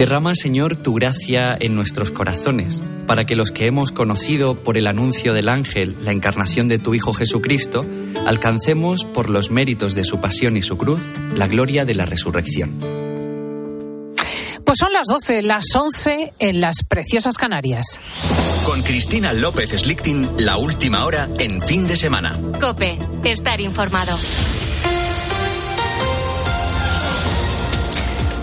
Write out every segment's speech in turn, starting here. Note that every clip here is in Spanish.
Derrama, Señor, tu gracia en nuestros corazones, para que los que hemos conocido por el anuncio del ángel la encarnación de tu Hijo Jesucristo, alcancemos por los méritos de su pasión y su cruz la gloria de la resurrección. Pues son las 12, las 11 en las preciosas Canarias. Con Cristina López Slichting, la última hora en fin de semana. Cope, estar informado.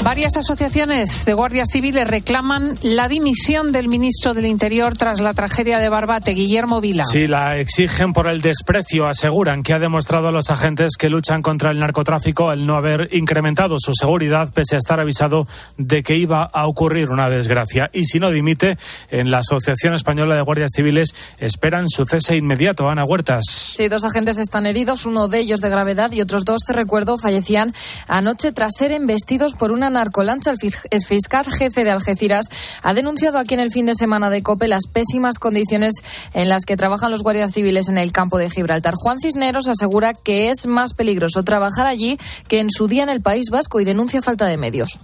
Varias asociaciones de guardias civiles reclaman la dimisión del ministro del Interior tras la tragedia de Barbate, Guillermo Vila. Sí, la exigen por el desprecio. Aseguran que ha demostrado a los agentes que luchan contra el narcotráfico el no haber incrementado su seguridad pese a estar avisado de que iba a ocurrir una desgracia. Y si no dimite, en la Asociación Española de Guardias Civiles esperan su cese inmediato. Ana Huertas. Sí, dos agentes están heridos, uno de ellos de gravedad y otros dos, te recuerdo, fallecían anoche tras ser embestidos por una narcolancha. El fiscal jefe de Algeciras ha denunciado aquí en el fin de semana de COPE las pésimas condiciones en las que trabajan los guardias civiles en el campo de Gibraltar. Juan Cisneros asegura que es más peligroso trabajar allí que en su día en el País Vasco y denuncia falta de medios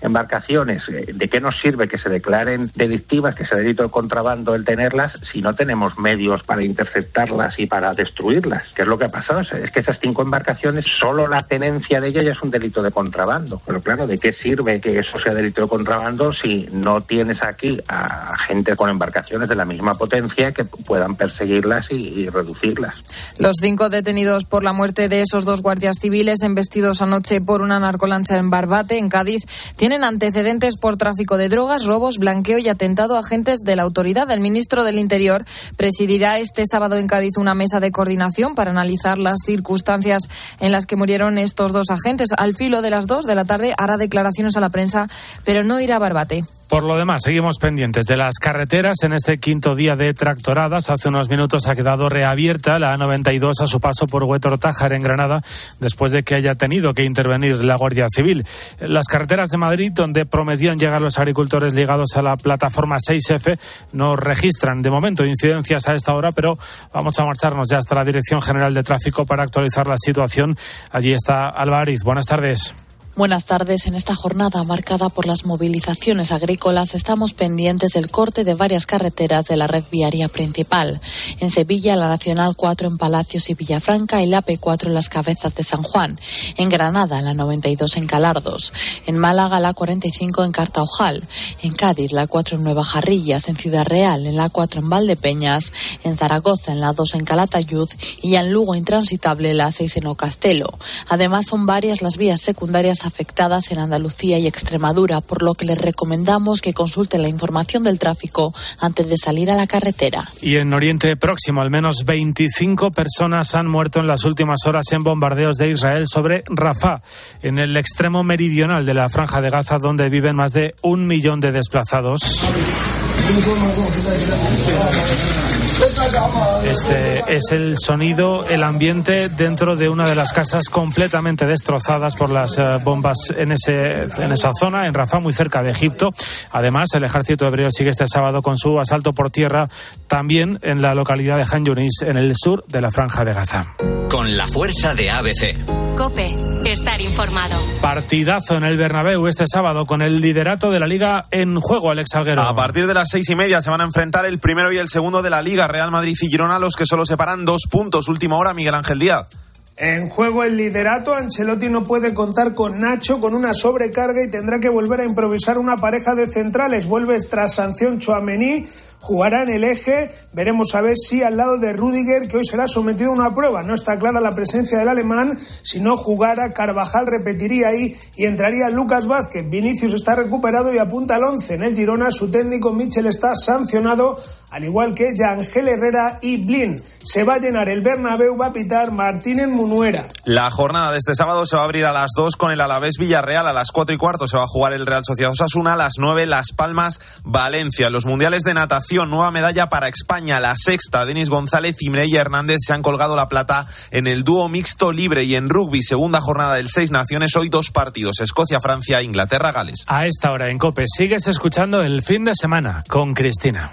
embarcaciones, eh, ¿de qué nos sirve que se declaren delictivas, que sea delito de contrabando el tenerlas, si no tenemos medios para interceptarlas y para destruirlas? ¿Qué es lo que ha pasado? Es que esas cinco embarcaciones, solo la tenencia de ellas ya es un delito de contrabando. Pero claro, ¿de qué sirve que eso sea delito de contrabando si no tienes aquí a gente con embarcaciones de la misma potencia que puedan perseguirlas y, y reducirlas? Los cinco detenidos por la muerte de esos dos guardias civiles embestidos anoche por una narcolancha en Barbate, en Cádiz, tienen antecedentes por tráfico de drogas, robos, blanqueo y atentado a agentes de la autoridad. El ministro del Interior presidirá este sábado en Cádiz una mesa de coordinación para analizar las circunstancias en las que murieron estos dos agentes. Al filo de las dos de la tarde hará declaraciones a la prensa, pero no irá a Barbate. Por lo demás, seguimos pendientes de las carreteras en este quinto día de tractoradas. Hace unos minutos ha quedado reabierta la A92 a su paso por Huetor Tájar en Granada, después de que haya tenido que intervenir la Guardia Civil. Las carreteras de Madrid, donde prometían llegar los agricultores ligados a la plataforma 6F, no registran de momento incidencias a esta hora, pero vamos a marcharnos ya hasta la Dirección General de Tráfico para actualizar la situación. Allí está Álvarez. Buenas tardes. Buenas tardes. En esta jornada marcada por las movilizaciones agrícolas estamos pendientes del corte de varias carreteras de la red viaria principal. En Sevilla, la Nacional 4 en Palacios y Villafranca y la P4 en las cabezas de San Juan. En Granada, la 92 en Calardos. En Málaga, la 45 en Cartaojal. En Cádiz, la 4 en Nueva Jarrillas. En Ciudad Real, en la 4 en Valdepeñas. En Zaragoza, en la 2 en Calatayud. Y en Lugo, intransitable, la 6 en Ocastelo. Además, son varias las vías secundarias afectadas en Andalucía y Extremadura, por lo que les recomendamos que consulten la información del tráfico antes de salir a la carretera. Y en Oriente Próximo, al menos 25 personas han muerto en las últimas horas en bombardeos de Israel sobre Rafah, en el extremo meridional de la franja de Gaza, donde viven más de un millón de desplazados. Este es el sonido, el ambiente dentro de una de las casas completamente destrozadas por las eh, bombas en, ese, en esa zona, en Rafah, muy cerca de Egipto. Además, el ejército hebreo sigue este sábado con su asalto por tierra también en la localidad de Han Yunis, en el sur de la Franja de Gaza. Con la fuerza de ABC. Cope, estar informado. Partidazo en el Bernabéu este sábado con el liderato de la Liga en juego, Alex Alguero. A partir de las seis y media se van a enfrentar el primero y el segundo de la Liga, Real Madrid y Girona, los que solo separan dos puntos. Última hora, Miguel Ángel Díaz. En juego el liderato, Ancelotti no puede contar con Nacho con una sobrecarga y tendrá que volver a improvisar una pareja de centrales. Vuelve tras sanción Chouameni, jugará en el eje. Veremos a ver si al lado de Rudiger, que hoy será sometido a una prueba. No está clara la presencia del alemán. Si no jugara, Carvajal repetiría ahí y entraría Lucas Vázquez. Vinicius está recuperado y apunta al 11. En el Girona, su técnico Michel está sancionado, al igual que Yangel Herrera y Blin. Se va a llenar el Bernabéu, va a pitar Martínez Munuera. La jornada de este sábado se va a abrir a las 2 con el Alavés Villarreal. A las 4 y cuarto se va a jugar el Real Sociedad Osasuna. A las 9 Las Palmas Valencia. Los mundiales de natación, nueva medalla para España. La sexta, Denis González y Mireia Hernández se han colgado la plata en el dúo mixto libre y en rugby. Segunda jornada del Seis Naciones. Hoy dos partidos: Escocia, Francia, Inglaterra, Gales. A esta hora en Cope sigues escuchando el fin de semana con Cristina.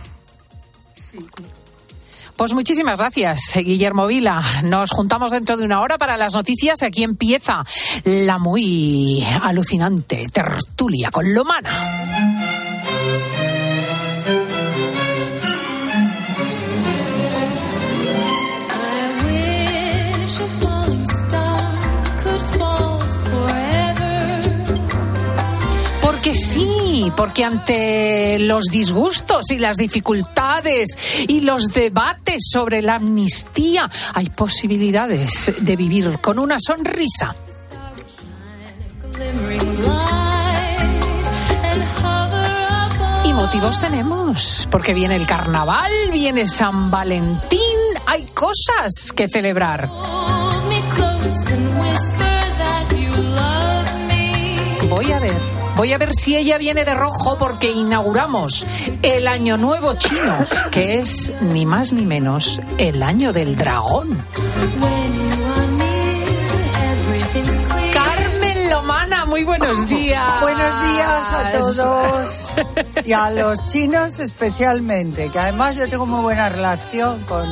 Pues muchísimas gracias, Guillermo Vila. Nos juntamos dentro de una hora para las noticias. Aquí empieza la muy alucinante tertulia con Lomana. Porque sí, porque ante los disgustos y las dificultades y los debates sobre la amnistía hay posibilidades de vivir con una sonrisa. Y motivos tenemos, porque viene el carnaval, viene San Valentín, hay cosas que celebrar. Voy a ver Voy a ver si ella viene de rojo porque inauguramos el Año Nuevo Chino, que es ni más ni menos el Año del Dragón. Muy buenos días. Buenos días a todos y a los chinos especialmente, que además yo tengo muy buena relación con,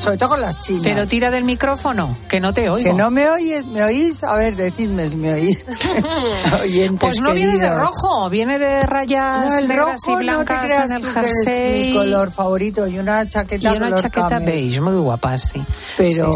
sobre todo con las chinas. Pero tira del micrófono, que no te oigo. Que no me oyes, ¿me oís? A ver, decidme si me oís. pues no viene de rojo, viene de rayas negras y blancas en el jersey. Es mi color favorito y una chaqueta Y una chaqueta beige, muy guapa, sí. Pero,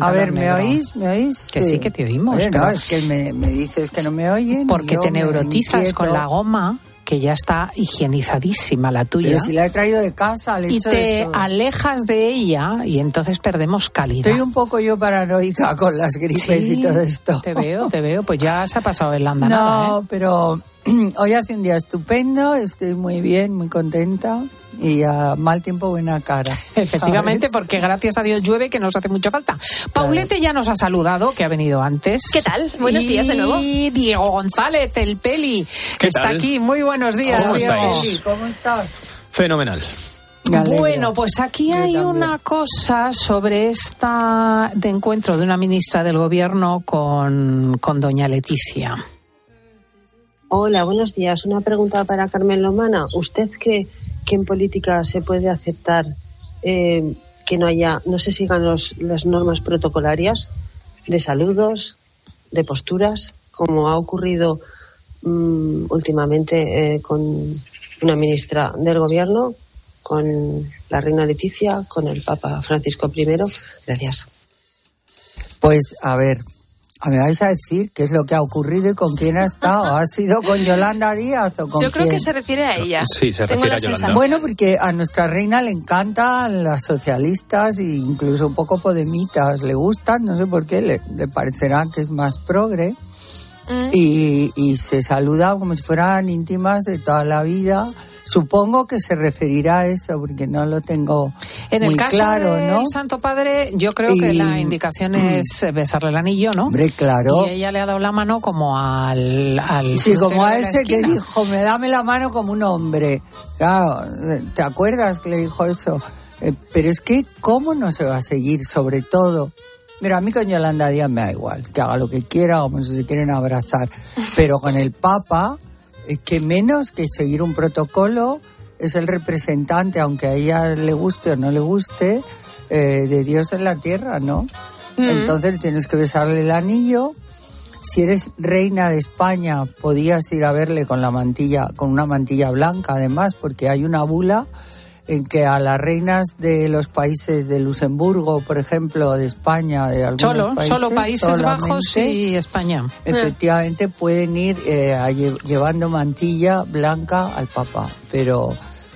a ver, ¿me oís? ¿Me oís? Que sí, que te oímos. No, es que me, me dices que no me porque te neurotizas con la goma que ya está higienizadísima la tuya. Pero si la he traído de casa, Y te alejas de ella y entonces perdemos calidad. Estoy un poco yo paranoica con las gripes y todo esto. Te veo, te veo. Pues ya se ha pasado el andanada, No, ¿eh? pero hoy hace un día estupendo, estoy muy bien, muy contenta y a mal tiempo buena cara. Efectivamente, porque gracias a Dios llueve que nos hace mucha falta. Paulete ya nos ha saludado, que ha venido antes. ¿Qué tal? Buenos días de nuevo. Y Diego González, el Peli, que está aquí. Muy buenos días, ¿Cómo Diego. Estáis? ¿Cómo estás? Fenomenal. Bueno, pues aquí hay una cosa sobre esta de encuentro de una ministra del gobierno con, con doña Leticia. Hola, buenos días. Una pregunta para Carmen Lomana. ¿Usted cree que en política se puede aceptar eh, que no haya, no se sigan los, las normas protocolarias de saludos, de posturas, como ha ocurrido mm, últimamente eh, con una ministra del gobierno, con la reina Leticia, con el Papa Francisco I? Gracias. Pues a ver, me vais a decir qué es lo que ha ocurrido y con quién ha estado. ¿Ha sido con Yolanda Díaz o con Yo creo quién? que se refiere a ella. Sí, se refiere a Yolanda. sensación. Bueno, porque a nuestra reina le encantan las socialistas e incluso un poco podemitas. Le gustan, no sé por qué, le, le parecerá que es más progre. Mm. Y, y se saluda como si fueran íntimas de toda la vida. Supongo que se referirá a eso, porque no lo tengo En muy el caso claro, del ¿no? Santo Padre, yo creo que la indicación es eh, besarle el anillo, ¿no? Hombre, claro. Y ella le ha dado la mano como al, al Sí, como a ese que dijo, me dame la mano como un hombre. Claro, ¿te acuerdas que le dijo eso? Eh, pero es que, ¿cómo no se va a seguir? Sobre todo, mira, a mí con Yolanda Díaz me da igual, que haga lo que quiera, como si se quieren abrazar. Pero con el Papa, que menos que seguir un protocolo, es el representante, aunque a ella le guste o no le guste, eh, de Dios en la tierra, ¿no? Entonces tienes que besarle el anillo. Si eres reina de España, podías ir a verle con la mantilla, con una mantilla blanca, además, porque hay una bula en que a las reinas de los países de Luxemburgo, por ejemplo, de España, de algunos Solo, países, solo Países Bajos y España. efectivamente pueden ir eh, a lle- llevando mantilla blanca al Papa. Pero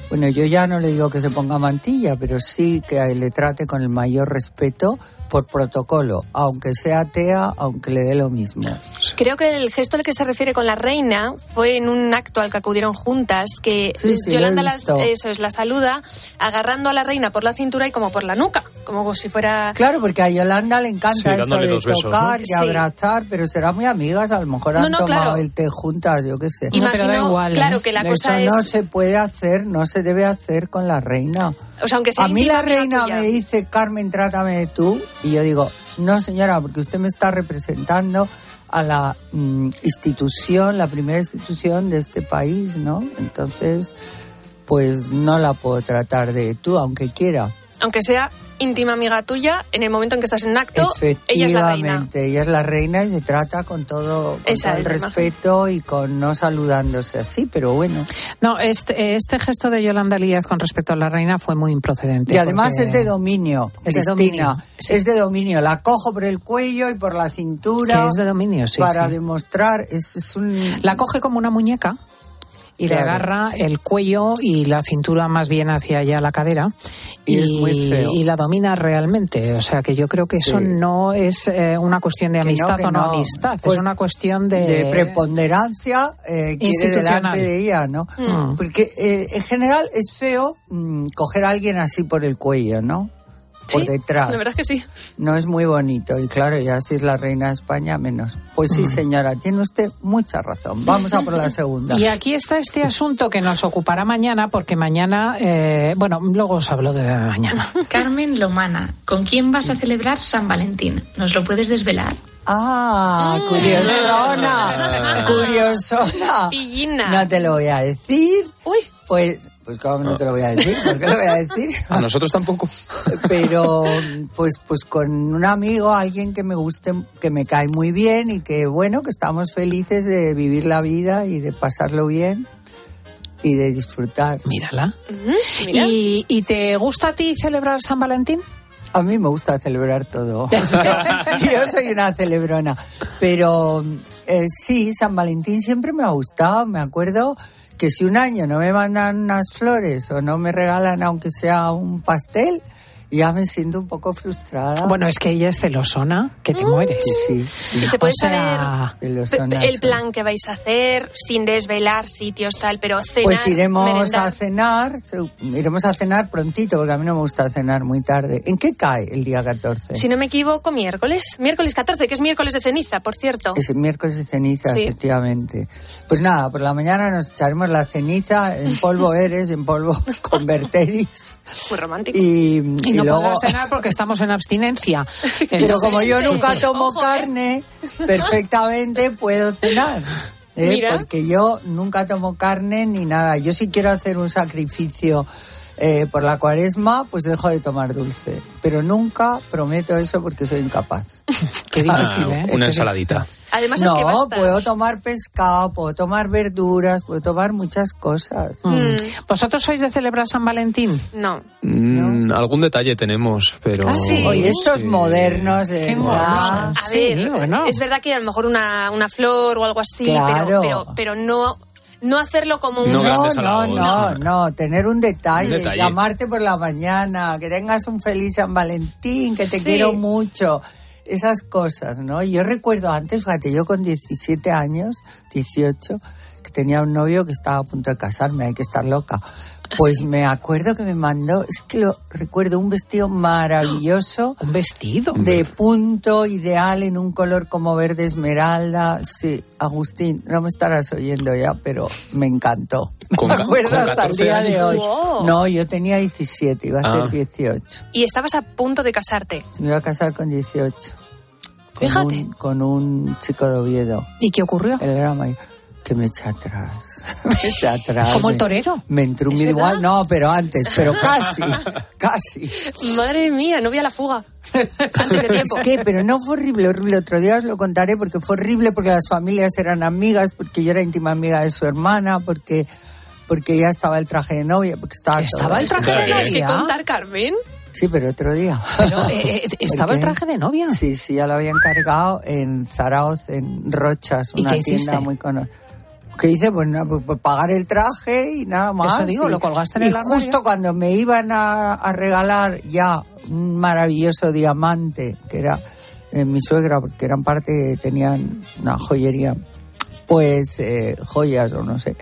bueno, yo ya no le digo que se ponga mantilla, pero sí que le trate con el mayor respeto por protocolo, aunque sea atea, aunque le dé lo mismo. Creo que el gesto al que se refiere con la reina fue en un acto al que acudieron juntas, que Sí, sí, Yolanda las- eso es, la saluda agarrando a la reina por la cintura y como por la nuca, como si fuera... Claro, porque a Yolanda le encanta Sí, eso de dos besos, tocar ¿no? y Sí. abrazar, pero serán muy amigas, a lo mejor han No, no, tomado claro. el té juntas, yo qué sé. No, pero da Imagino, igual, ¿eh? claro, que la Eso cosa no es... se puede hacer, no se debe hacer con la reina. O sea, aunque sea A mí la reina tuya. me dice, Carmen, trátame de tú, y yo digo, no señora, porque usted me está representando a la mm, institución, la primera institución de este país, ¿no? Entonces, pues no la puedo tratar de tú, aunque quiera. Aunque sea íntima amiga tuya, en el momento en que estás en acto, ella es la reina. Efectivamente, ella es la reina y se trata con todo, con Esa todo el es la imagen. respeto y con no saludándose así, pero bueno. No, este, este gesto de Yolanda Díaz con respecto a la reina fue muy improcedente. Y además porque- es de dominio, Es de Cristina. dominio, sí. Es de dominio. La cojo por el cuello y por la cintura. Que es de dominio, sí, Para sí. demostrar, es, es un... La coge como una muñeca y le agarra el cuello y la cintura más bien hacia allá la cadera Y es muy feo. y la domina realmente. O sea que yo creo que eso Sí. no es eh, una cuestión de Que no, amistad que o no, no. amistad, Pues es una cuestión de... de preponderancia eh, quiere Institucional. delante de ella, ¿no? Mm. Porque eh, en general es feo mm, coger a alguien así por el cuello, ¿no? Por Sí, detrás. La verdad es que sí. No es muy bonito y claro, ya si es la reina de España menos. Pues Mm. sí, señora, tiene usted mucha razón. Vamos a por la segunda. Y aquí está este asunto que nos ocupará mañana, porque mañana, eh, bueno, luego os hablo de mañana. Carmen Lomana, ¿con quién vas a celebrar San Valentín? ¿Nos lo puedes desvelar? Ah, curiosona, curiosona. Pillina. No te lo voy a decir. Uy. Pues, pues cómo no te lo voy a decir, ¿por qué lo voy a decir? A nosotros tampoco. Pero, pues, pues con un amigo, alguien que me guste, que me cae muy bien y que, bueno, que estamos felices de vivir la vida y de pasarlo bien y de disfrutar. Mírala. mira. ¿Y, y te gusta a ti celebrar San Valentín? A mí me gusta celebrar todo. Yo soy una celebrona. Pero eh, sí, San Valentín siempre me ha gustado. Me acuerdo que si un año no me mandan unas flores o no me regalan aunque sea un pastel, ya me siento un poco frustrada. Bueno, es que ella es celosona, que te mueres. Sí, Y se puede O sea, saber el plan que vais a hacer sin desvelar sitios tal, pero cenar, Pues iremos merendar. a cenar, iremos a cenar prontito, porque a mí no me gusta cenar muy tarde. ¿En qué cae el día 14? Si no me equivoco, miércoles. Miércoles 14, que es miércoles de ceniza, por cierto. Es el miércoles de ceniza, Sí. efectivamente. Pues nada, por la mañana nos echaremos la ceniza, en polvo eres, en polvo converteris. Muy romántico. Y, Y y no luego, podrás cenar porque estamos en abstinencia. pero como yo nunca tomo ojo, ¿eh? carne, perfectamente puedo cenar. ¿eh? Porque yo nunca tomo carne ni nada. Yo si quiero hacer un sacrificio eh, por la cuaresma, pues dejo de tomar dulce. Pero nunca prometo eso porque soy incapaz. Qué difícil, ¿eh? Una ensaladita. Además es no, que basta. puedo tomar pescado, puedo tomar verduras, puedo tomar muchas cosas. Mm. ¿Vosotros sois de celebrar San Valentín? No. Mm, algún detalle tenemos, pero... Ah, sí. Oye, estos Sí. modernos de Qué verdad. modernos. A Sí, bueno. es verdad que a lo mejor una, una flor o algo así, Claro. pero, pero, pero no, no hacerlo como un... No No, no, no, no, tener un detalle, Un detalle. llamarte por la mañana, que tengas un feliz San Valentín, que te Sí. quiero mucho, esas cosas, ¿no? Yo recuerdo antes, fíjate, yo con 17 años, 18, que tenía un novio que estaba a punto de casarme, hay que estar loca. Pues me acuerdo que me mandó, es que lo recuerdo, un vestido maravilloso. Un vestido. de punto ideal en un color como verde esmeralda. Sí, Agustín, no me estarás oyendo ya, pero me encantó. Con me acuerdo con hasta el 14 día de hoy. Wow. No, yo tenía 17, iba a Ah. ser 18. Y estabas a punto de casarte. Me iba a casar con 18. Con Fíjate. Un, con un chico de Oviedo. ¿Y qué ocurrió? Él era mayor. Que me echa atrás. me echa atrás. ¿Como el Me- torero? Me entró un ¿Es igual, no, pero antes, pero casi, casi. Madre mía, no vi a la fuga. Antes de tiempo. Es que, pero no fue horrible, horrible. Otro día os lo contaré porque fue horrible porque las familias eran amigas, porque yo era íntima amiga de su hermana, porque porque ya estaba el traje de novia, porque estaba ¿Estaba el traje de ¿Tienes que novia? contar, Carmen? Sí, pero otro día. Pero, eh, eh, ¿Estaba ¿Por el traje de novia? Sí, sí, ya lo había encargado en Zaraoz, en Rochas, ¿Y una qué tienda hiciste? muy conocida. ¿Qué hice? Pues, nada, pues, pues pagar el traje y nada más. Eso digo, y- ¿lo colgaste en y el armario? justo cuando me iban a, a regalar ya un maravilloso diamante, que era de mi suegra, porque eran parte, tenían una joyería, pues eh, joyas o no sé.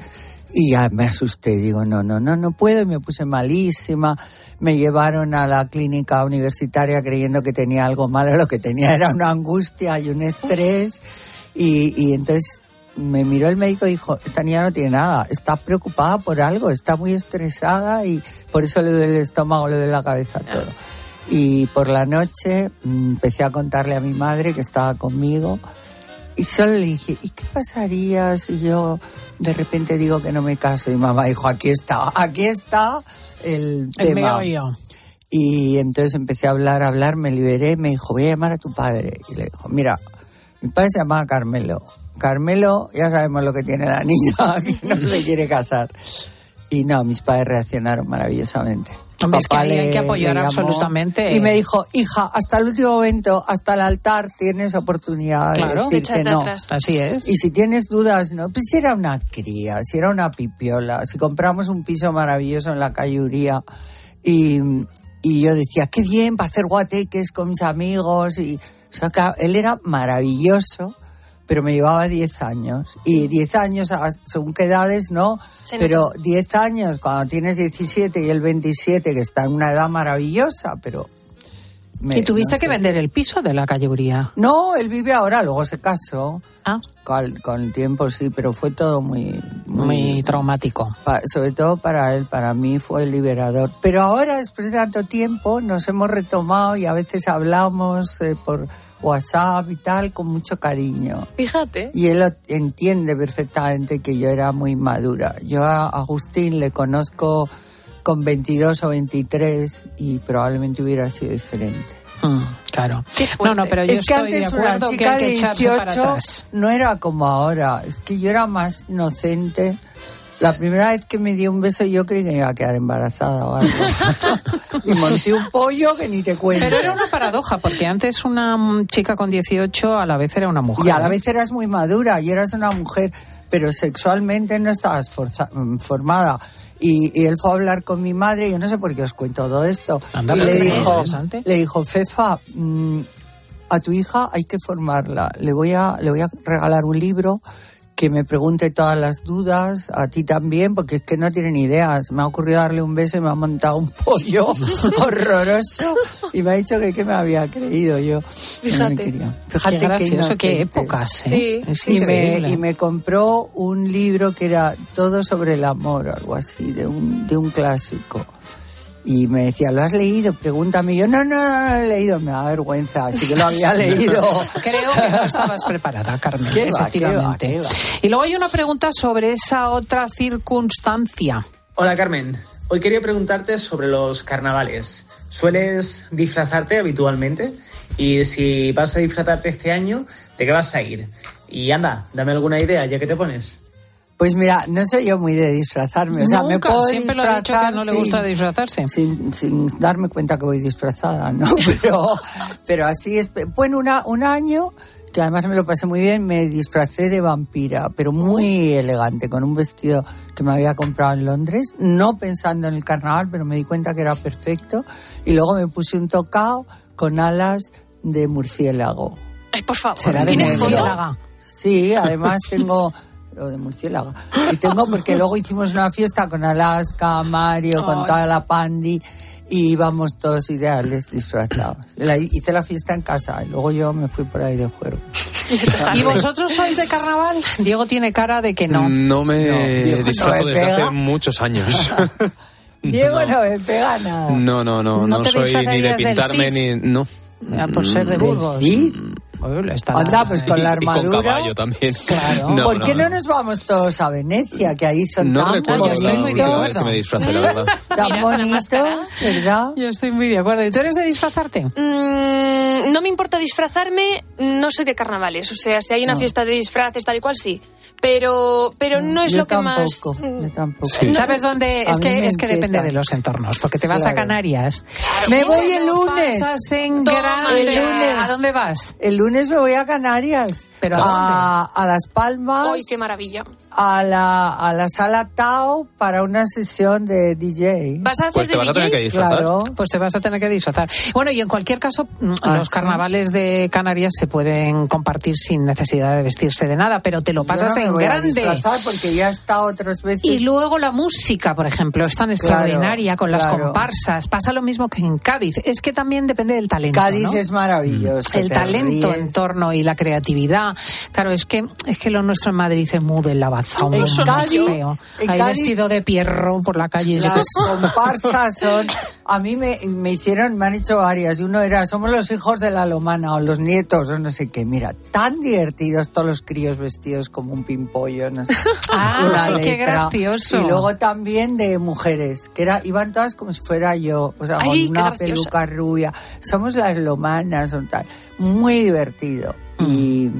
Y ya me asusté, digo, no, no, no, no puedo, y me puse malísima. Me llevaron a la clínica universitaria creyendo que tenía algo malo, lo que tenía era una angustia y un estrés. Y, y entonces me miró el médico y dijo, esta niña no tiene nada, está preocupada por algo, está muy estresada y por eso le duele el estómago, le duele la cabeza, todo. Y por la noche mm, empecé a contarle a mi madre que estaba conmigo y solo le dije, ¿y qué pasaría si yo de repente digo que no me caso? Y mamá dijo, aquí está, aquí está el, El tema. meollo. Y entonces empecé a hablar, a hablar, me liberé, me dijo, voy a llamar a tu padre. Y le dijo, mira, mi padre se llamaba Carmelo. Carmelo, ya sabemos lo que tiene la niña, que no se quiere casar. Y no, mis padres reaccionaron maravillosamente. Hombre, es que ahí hay que apoyar absolutamente. Y me dijo, hija, hasta el último momento, hasta el altar, tienes oportunidad Claro, de decir que no. Así es. Y si tienes dudas, no, pues si era una cría, si era una pipiola, si compramos un piso maravilloso en la calle Uría y, y yo decía, qué bien, para hacer guateques con mis amigos. Y, o sea, que él era maravilloso, pero me llevaba 10 años. Y 10 años, según qué edades, no, Se pero nota. 10 años, cuando tienes 17 y el 27, que está en una edad maravillosa, pero... me- y tuviste no que sé. vender el piso de la calle Uría. No, él vive ahora, luego se casó. Ah. Con, con el tiempo sí, pero fue todo muy... Muy traumático. pa- sobre todo para él, para mí fue liberador. Pero ahora, después de tanto tiempo, nos hemos retomado y a veces hablamos eh, por WhatsApp y tal, con mucho cariño. Fíjate. Y él entiende perfectamente que yo era muy madura. Yo a Agustín le conozco con 22 o 23 y probablemente hubiera sido diferente. Mm, claro. No, no, pero yo es que estoy de antes una acuerdo que chica hay que de echarse para 18 atrás. no era como ahora. Es que yo era más inocente. La primera vez que me dio un beso yo creí que me iba a quedar embarazada o algo. y monté un pollo que ni te cuento. Pero era una paradoja, porque antes una mm, chica con 18 a la vez era una mujer. Y a la vez eras muy madura y eras una mujer, pero sexualmente no estabas forza- formada. Y, y él fue a hablar con mi madre, yo no sé por qué os cuento todo esto. Anda, y le dijo, interesante. le dijo, Fefa, mm, a tu hija hay que formarla. Le voy a, le voy a regalar un libro que me pregunte todas las dudas, a ti también, porque es que no tiene ni idea. Se me ha ocurrido darle un beso y me ha montado un pollo horroroso y me ha dicho que qué me había creído yo. que no Fíjate. Fíjate Qué gracioso, qué inocentes. épocas, ¿eh? Y, me, y me compró un libro que era todo sobre el amor, algo así, de un, de un clásico. Y me decía, ¿lo has leído? Pregúntame. Y yo, no, no, no, lo he leído. Me da vergüenza, así que lo había leído. Creo que no estabas preparada, Carmen, ¿Qué va, efectivamente. qué va, qué va? Y luego hay una pregunta sobre esa otra circunstancia. Hola Carmen, hoy quería preguntarte sobre los carnavales. ¿Sueles disfrazarte habitualmente? Y si vas a disfrazarte este año, ¿de qué vas a ir? Y anda, dame alguna idea, ya que te pones. Pues mira, no soy yo muy de disfrazarme. O sea, me Nunca, puedo siempre lo ha dicho que no le sin- gusta disfrazarse. Sin, sin darme cuenta que voy disfrazada, ¿no? Pero, pero así es. Bueno, una, un año que además me lo pasé muy bien, me disfracé de vampira, pero muy elegante, con un vestido que me había comprado en Londres, no pensando en el carnaval, pero me di cuenta que era perfecto. Y luego me puse un tocado con alas de murciélago. Ay, por favor. Será de ¿Tienes foto? murciélaga. Sí, además tengo lo de murciélago. Y tengo porque luego hicimos una fiesta con Alaska, Mario, con Ay. toda la pandi y íbamos todos ideales disfrazados. La- hice la fiesta en casa y luego yo me fui por ahí de juego. ¿Y vosotros sois de carnaval? Diego tiene cara de que no. No me No, Diego, disfrazo no me desde pega. hace muchos años. Diego no, me pega nada. No, no, no, ¿No no, soy ni de pintarme ni. No. Por ser de Burgos. ¿Sí? Uy, está- Anda, pues con la Y con armadura. caballo también. Claro. No, ¿Por no, qué no, no. nos vamos todos a Venecia? Que ahí son No tan recuerdo yo estoy la muy última de vez que acuerdo. me disfracé, la verdad. tan bonitos. ¿verdad? Yo estoy muy de acuerdo. ¿Y tú eres de disfrazarte? Mm, no me importa disfrazarme, no soy de carnavales. O sea, si hay una No. fiesta de disfraces, tal y cual, sí. Pero, pero no es Yo lo que más. tampoco, yo tampoco. Sí. ¿Sabes dónde? Es que, es que depende de los entornos, porque te vas a Claro. Canarias. Me voy el lunes. pasas en Toma, grande. el lunes. ¿A dónde vas? El lunes me voy a Canarias. ¿Pero a a, a Las Palmas. ¡Ay, qué maravilla! A la, a la sala Tao para una sesión de DJ. ¿Vas a hacer Pues te de vas a tener DJ? que disfrazar. Claro. Pues te vas a tener que disfrazar. Bueno, y en cualquier caso, mm, Ah, los ¿sí? carnavales de Canarias se pueden compartir sin necesidad de vestirse de nada, pero te lo Yo pasas no me en voy a grande. disfrazar porque ya he estado otras veces. Y luego la música, por ejemplo, es tan Claro, extraordinaria con las comparsas. Pasa lo mismo que en Cádiz. Es que también depende del talento. Cádiz ¿no? es maravilloso. el talento ríes. en torno y la creatividad. Claro, es que es que lo nuestro en Madrid es muy de lavazón, En Cádiz- feo. en Cádiz- vestido de pierro por la calle. Las comparsas son A mí me, me hicieron, me han hecho varias, y uno era, somos los hijos de la lomana, o los nietos, o no sé qué. Mira, tan divertidos todos los críos vestidos como un pimpollo, no sé. Ah, una qué gracioso. Y luego también de mujeres, que era, iban todas como si fuera yo, o sea, Ay, con una peluca rubia. Somos las lomanas, o tal. Muy divertido. Y,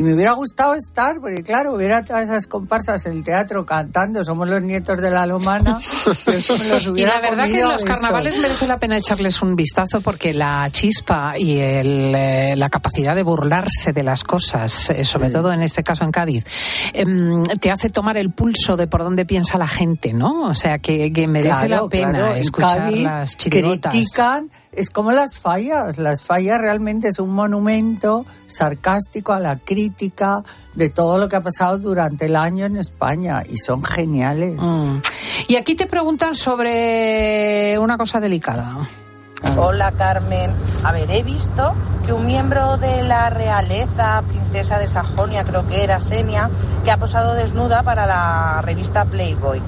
y me hubiera gustado estar, porque claro, hubiera todas esas comparsas en el teatro cantando, somos los nietos de la lomana. eso los Y la verdad que a los carnavales merece la pena echarles un vistazo porque la chispa y el, eh, la capacidad de burlarse de las cosas, eh, sobre todo en este caso en Cádiz, em, te hace tomar el pulso de por dónde piensa la gente, ¿no? O sea, que, que merece Claro, la pena claro, en escuchar Cádiz las chirigotas. critican, es como las fallas. Las fallas realmente es un monumento sarcástico a la crítica de todo lo que ha pasado durante el año en España y son geniales. Mm. Y aquí te preguntan sobre una cosa delicada. Hola Carmen. A ver, he visto que un miembro de la realeza, princesa de Sajonia, creo que era Senia, que ha posado desnuda para la revista Playboy.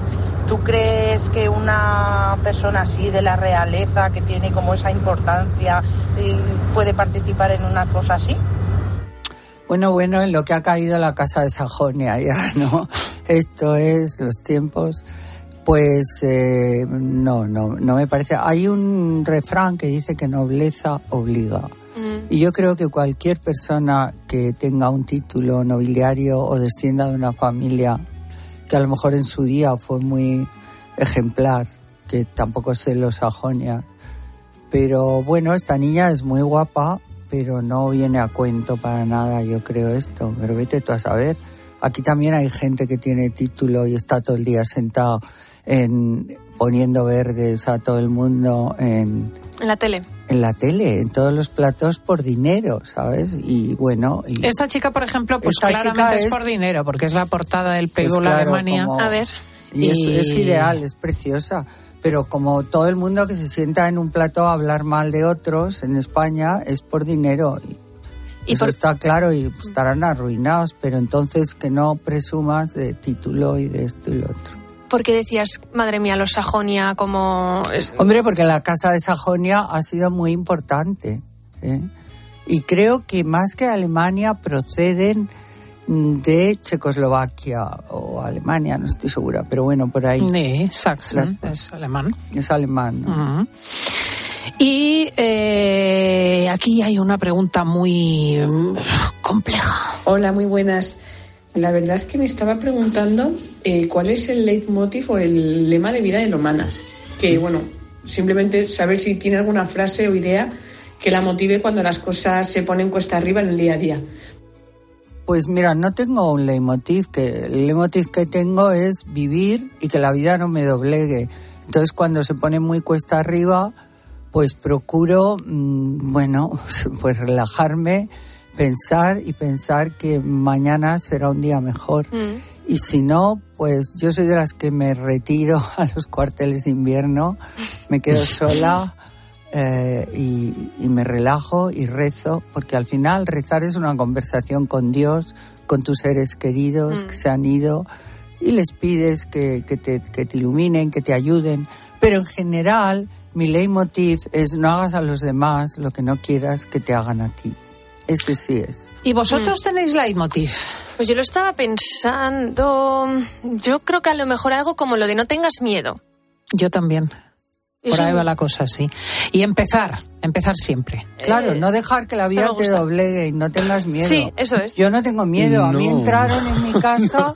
¿Tú crees que una persona así de la realeza, que tiene como esa importancia, eh, puede participar en una cosa así? Bueno, bueno, en lo que ha caído la casa de Sajonia ya, ¿no? Esto es los tiempos. Pues eh, no, no, no me parece. Hay un refrán que dice que nobleza obliga. Y yo creo que cualquier persona que tenga un título nobiliario o descienda de una familia que a lo mejor en su día fue muy ejemplar, que tampoco sé los Sajonia, pero bueno, esta niña es muy guapa, pero no viene a cuento para nada, yo creo esto. Pero vete tú a saber. Aquí también hay gente que tiene título y está todo el día sentado en poniendo verdes a todo el mundo en, En la tele. En la tele, en todos los platos por dinero, ¿sabes? Y bueno, y Esta chica, por ejemplo, pues claramente es... es- por dinero, porque es la portada del Pues Playboy claro, Alemania. como- A ver. Y es, Y- es ideal, es preciosa. Pero como todo el mundo que se sienta en un plato a hablar mal de otros en España es por dinero. Y Y eso por- está claro y estarán arruinados, pero entonces que no presumas de título y de esto y lo otro. Porque decías, madre mía, los Sajonia como... Hombre, porque la Casa de Sajonia ha sido muy importante. ¿eh? Y creo que más que Alemania proceden de Checoslovaquia o Alemania, no estoy segura, pero bueno, por ahí. Sí, Sachsen, Las- es alemán. Es alemán. Y eh, aquí hay una pregunta muy mm, compleja. Hola, muy buenas. La verdad es que me estaba preguntando eh, cuál es el leitmotiv o el lema de vida de Lomana. Que, bueno, simplemente saber si tiene alguna frase o idea que la motive cuando las cosas se ponen cuesta arriba en el día a día. Pues mira, no tengo un leitmotiv, que el leitmotiv que tengo es vivir y que la vida no me doblegue. Entonces cuando se pone muy cuesta arriba, pues procuro, mm, bueno, pues relajarme, pensar y pensar que mañana será un día mejor. Y si no, pues yo soy de las que me retiro a los cuarteles de invierno, me quedo sola eh, y, y me relajo y rezo, porque al final rezar es una conversación con Dios, con tus seres queridos Mm. que se han ido y les pides que, que te, que te iluminen, que te ayuden. Pero en general, mi leitmotiv es no hagas a los demás lo que no quieras que te hagan a ti. Ese sí es. ¿Y vosotros tenéis leitmotiv? Pues yo lo estaba pensando... Yo creo que a lo mejor algo como lo de no tengas miedo. Yo también. Por ahí va la cosa, sí. Y empezar, empezar siempre. Claro, no dejar que la vida te doblegue y no tengas miedo. Sí, eso es. Yo no tengo miedo. A mí entraron en mi casa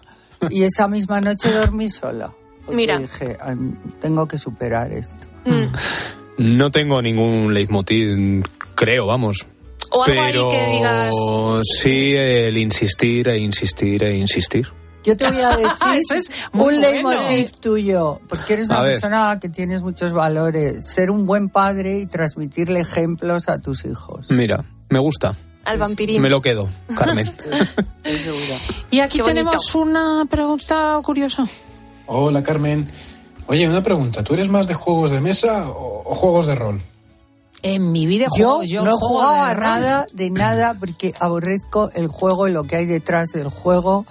y esa misma noche dormí sola. Mira. dije, "Ay, tengo que superar esto. Mm. No tengo ningún leitmotiv, creo, vamos. O algo Pero ahí que digas... sí el insistir e insistir e insistir. Yo te voy a decir Eso es un bueno. leitmotiv tuyo, porque eres una persona que tienes muchos valores. Ser un buen padre y transmitirle ejemplos a tus hijos. Mira, me gusta. Al vampirín. Me lo quedo, Carmen. Estoy segura. Y aquí Qué bonito. tenemos una pregunta curiosa. Hola Carmen. Oye, una pregunta. ¿Tú eres más de juegos de mesa o, o juegos de rol? En mi vida Yo, juego, yo no he jugado a nada, de nada, porque aborrezco el juego y lo que hay detrás del juego.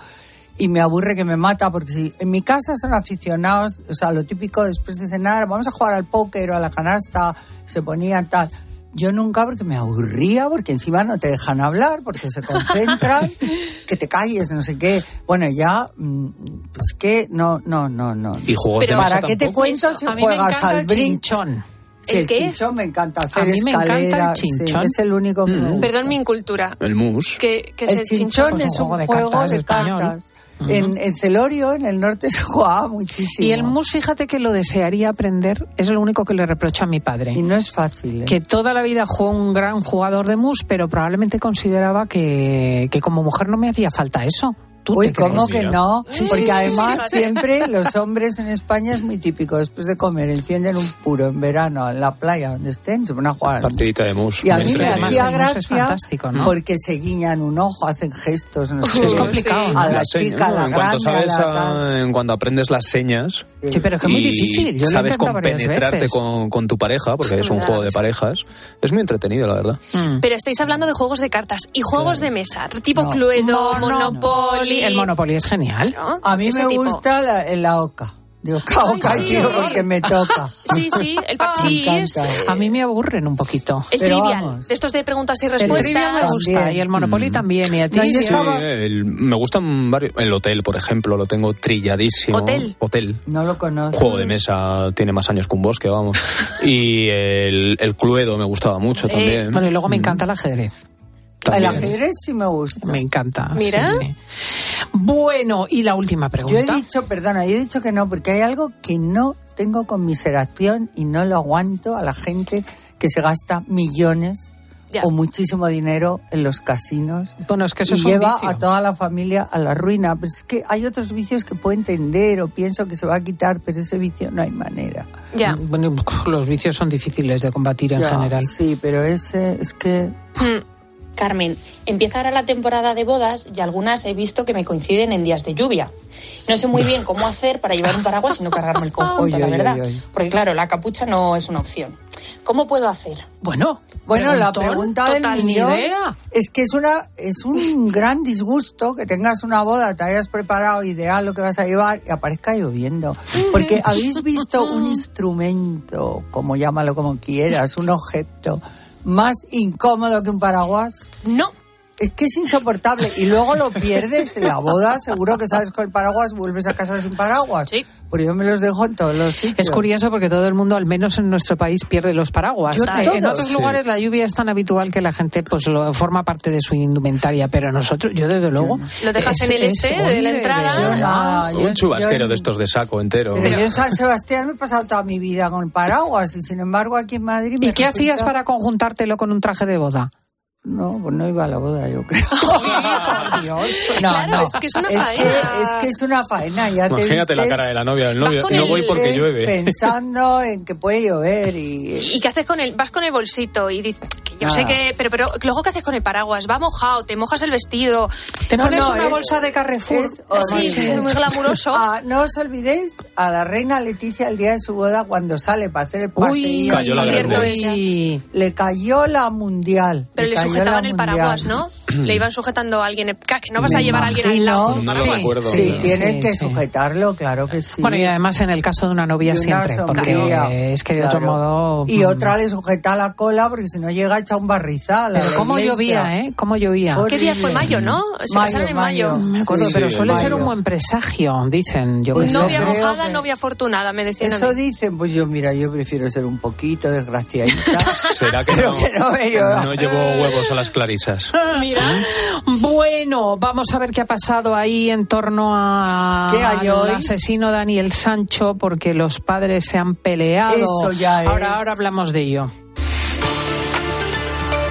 y me aburre que me mata porque si en mi casa son aficionados, o sea, lo típico después de cenar, vamos a jugar al póker o a la canasta, se ponían tal. Yo nunca porque me aburría, porque encima no te dejan hablar, porque se concentran, que te calles, no sé qué. Bueno, ya, mm, pues que no, no, no, no. Y juegos de Pero mesa ¿para qué te cuento si juegas al chinchón. Sí, ¿El el qué? chinchón me encanta hacer A mí me encanta el escalera, sí, chinchón. es el único que me gusta. Perdón mi incultura. El mus. ¿Qué, qué es el el chinchón chinchón? es un juego de cartas. En, en Celorio, en el norte, se jugaba muchísimo. Y el mus, fíjate que lo desearía aprender, es lo único que le reprocho a mi padre. Y no es fácil. ¿eh? Que toda la vida fue un gran jugador de mus, pero probablemente consideraba que, que como mujer no me hacía falta eso. ¿Tú Uy, te ¿cómo crees? que no? Sí, Porque sí, además sí. siempre los hombres en España es muy típico. Después de comer, encienden un puro en verano en la playa donde estén, se ponen a jugar. Partidita de mus. Y a mí me hacía gracia ¿no? porque se guiñan un ojo, hacen gestos. No sé Es complicado, ¿no? A la señas, chica, a ¿no? la en cuanto grande, a sabes, la tal. a- en cuando aprendes las señas Sí, pero es que es muy y difícil. Yo sabes compenetrarte con, con tu pareja, porque es un verdad. juego de parejas, es muy entretenido, la verdad. Mm. Pero estáis hablando de juegos de cartas y juegos de mesa, tipo. Cluedo, Mono- Monopoly. El Monopoly es genial. ¿no? A mí Ese me tipo. gusta la, la oca. Digo, oca, Ay, oca, sí, tío, porque me toca. Sí, sí, el Me parchís. encanta. A mí me aburren un poquito. El Pero trivial, vamos. estos de preguntas y El respuestas. trivia me gusta También. y el Monopoly también. Y a ti, Diego? Sí, estaba- el- me gustan varios. El hotel, por ejemplo, lo tengo trilladísimo. ¿Hotel? Hotel. No lo conozco. Juego de mesa tiene más años que un bosque, vamos. Y el, el Cluedo me gustaba mucho también. Bueno, y luego me encanta el ajedrez. El ajedrez sí me gusta. Me encanta. Mira. sí, sí. Bueno, y la última Yo pregunta. he dicho, perdona, yo he dicho que no, porque hay algo que no tengo conmiseración y no lo aguanto a la gente que se gasta millones Ya. o muchísimo dinero en los casinos Bueno, es que eso y es un lleva vicio. a toda la familia a la ruina. Pero es que hay otros vicios que puedo entender o pienso que se va a quitar, pero ese vicio no hay manera. Ya. Bueno, los vicios son difíciles de combatir en Ya, general. Sí, pero ese es que... Carmen, empieza ahora la temporada de bodas y algunas he visto que me coinciden en días de lluvia. No sé muy bien cómo hacer para llevar un paraguas y no cargarme el conjunto, Oy, la oy, verdad. oy, oy. Porque claro, la capucha no es una opción. ¿Cómo puedo hacer? Bueno, Bueno, la pregunta del millón idea. es que es una es un gran disgusto que tengas una boda, te hayas preparado ideal lo que vas a llevar y aparezca lloviendo. Porque habéis visto un instrumento, como llámalo como quieras, un objeto más incómodo que un paraguas. No. Es que es insoportable y luego lo pierdes en la boda, seguro que sales con el paraguas, vuelves a casa sin paraguas. Sí. Porque yo me los dejo en todos los sitios. Es curioso porque todo el mundo, al menos en nuestro país, pierde los paraguas. Eh, en otros Sí. lugares la lluvia es tan habitual que la gente pues lo forma parte de su indumentaria, pero nosotros, yo desde luego... Lo dejas es- en el es- este de la entrada. Nada, yo- Un chubasquero yo- de estos de saco entero. Pero yo en San Sebastián me he pasado toda mi vida con paraguas y sin embargo aquí en Madrid me ¿Y qué resulta- hacías para conjuntártelo con un traje de boda? No, pues no iba a la boda, yo creo. por Dios. No, Claro, no. es que es una es faena. que, es que es una faena, ya te Imagínate la vistes- cara de la novia del novio. No el- voy porque llueve. Pensando en que puede llover y... ¿Y qué haces con el? Vas con el bolsito y dices que yo Nada. sé que, pero pero luego qué haces con el paraguas? Va mojado, te mojas el vestido. Te No, pones no, una es- bolsa de Carrefour. es. Sí, es muy glamuroso. Ah, no os olvidéis a la reina Leticia el día de su boda cuando sale para hacer el Uy, paseillo. Cayó la uy. Le cayó la mundial. Pero le cayó sujetaban el paraguas, ¿no? Le iban sujetando a alguien. Que no vas a Me llevar a alguien al lado. imagino. No lo Sí, recuerdo. Sí, pero- tienen Sí, que sí. sujetarlo, claro que sí. Bueno, y además en el caso de una novia una siempre, porque sombría, es que de otro claro. modo... Y mm. otra le sujeta la cola porque si no llega echa un barrizal. a Pero cómo iglesia. llovía, ¿eh? Cómo llovía. ¿Qué día fue? Mayo, ¿no? Se Mayo, casaron en mayo. mayo. Me acuerdo, Sí, pero sí, suele mayo. ser un buen presagio, dicen. Yo Pues. Novia mojada, que- novia afortunada, me decían a Eso mí. dicen, pues yo, mira, yo prefiero ser un poquito desgraciadita. ¿Será que no, que no me no llevo huevos a las clarisas? Mira. Bueno, vamos a ver qué ha pasado ahí en torno a ¿Qué hay al hoy? asesino Daniel Sancho, porque los padres se han peleado. Eso ya es. Ahora, ahora hablamos de ello.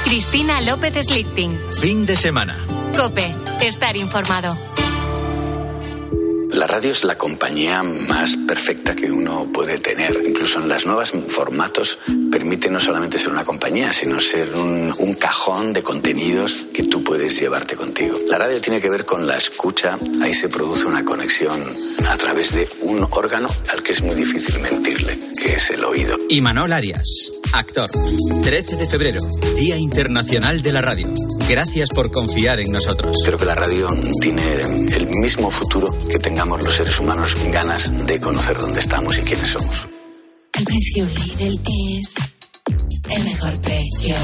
Cristina López Slichting. Fin de semana. Cope. Estar informado. La radio es la compañía más perfecta que uno puede tener. Incluso en las nuevas formatos permite no solamente ser una compañía, sino ser un, un cajón de contenidos que tú puedes llevarte contigo. La radio tiene que ver con la escucha. Ahí se produce una conexión a través de un órgano al que es muy difícil mentirle, que es el oído. Y Manol Arias. Actor. 13 de febrero, Día Internacional de la Radio. Gracias por confiar en nosotros. Creo que la radio tiene el mismo futuro que tengamos los seres humanos ganas de conocer dónde estamos y quiénes somos. El precio Lidl es el mejor precio.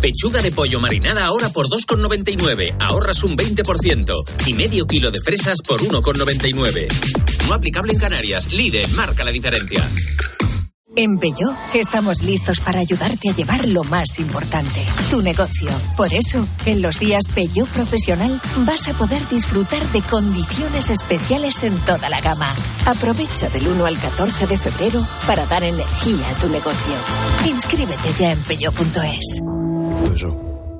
Pechuga de pollo marinada ahora por 2,99. Ahorras un 20%. Y medio kilo de fresas por 1,99. No aplicable en Canarias. Lidl marca la diferencia. En Peugeot estamos listos para ayudarte a llevar lo más importante, tu negocio. Por eso, en los días Peugeot Profesional vas a poder disfrutar de condiciones especiales en toda la gama. Aprovecha del 1 al 14 de febrero para dar energía a tu negocio. Inscríbete ya en peugeot.es.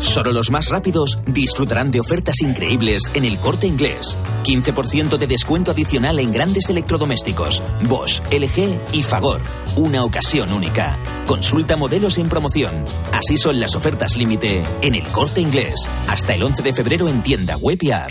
Solo los más rápidos disfrutarán de ofertas increíbles en el corte inglés. 15% de descuento adicional en grandes electrodomésticos, Bosch, LG y Fagor. Una ocasión única. Consulta modelos en promoción. Así son las ofertas límite en el corte inglés. Hasta el 11 de febrero en tienda web y app.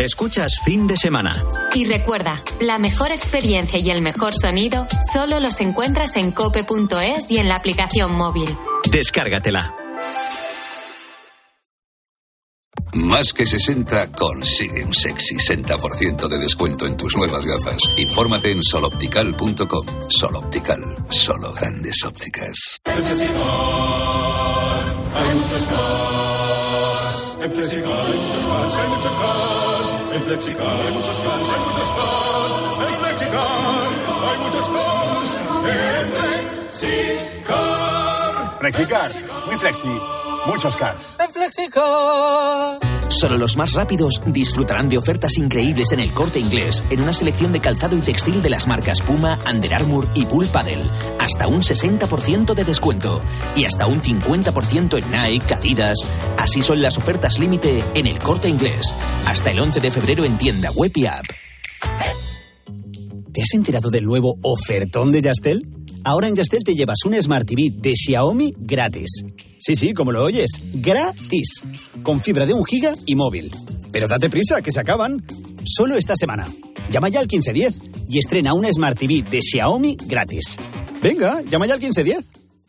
Escuchas fin de semana. Y recuerda, la mejor experiencia y el mejor sonido solo los encuentras en cope.es y en la aplicación móvil. Descárgatela. Más que 60 consigue un sexy 60% de descuento en tus nuevas gafas. Infórmate en soloptical.com. Soloptical, solo grandes ópticas. Hay. En Flexicar hay muchos cars, hay muchos cars. En Flexicar hay muchos cars, hay muchos cars. En Flexicar hay muchos cars. En Flexicar. Flexicar, muy flexi, muchos cars. En Flexicar. Solo los más rápidos disfrutarán de ofertas increíbles en el corte inglés, en una selección de calzado y textil de las marcas Puma, Under Armour y Bull Paddle. Hasta un 60% de descuento. Y hasta un 50% en Nike, Adidas. Así son las ofertas límite en el corte inglés. Hasta el 11 de febrero en tienda web y app. ¿Te has enterado del nuevo ofertón de Yastel? Ahora en Yastel te llevas un Smart TV de Xiaomi gratis. Sí, sí, como lo oyes, gratis. Con fibra de un giga y móvil. Pero date prisa, que se acaban. Solo esta semana. Llama ya al 1510 y estrena un Smart TV de Xiaomi gratis. Venga, llama ya al 1510.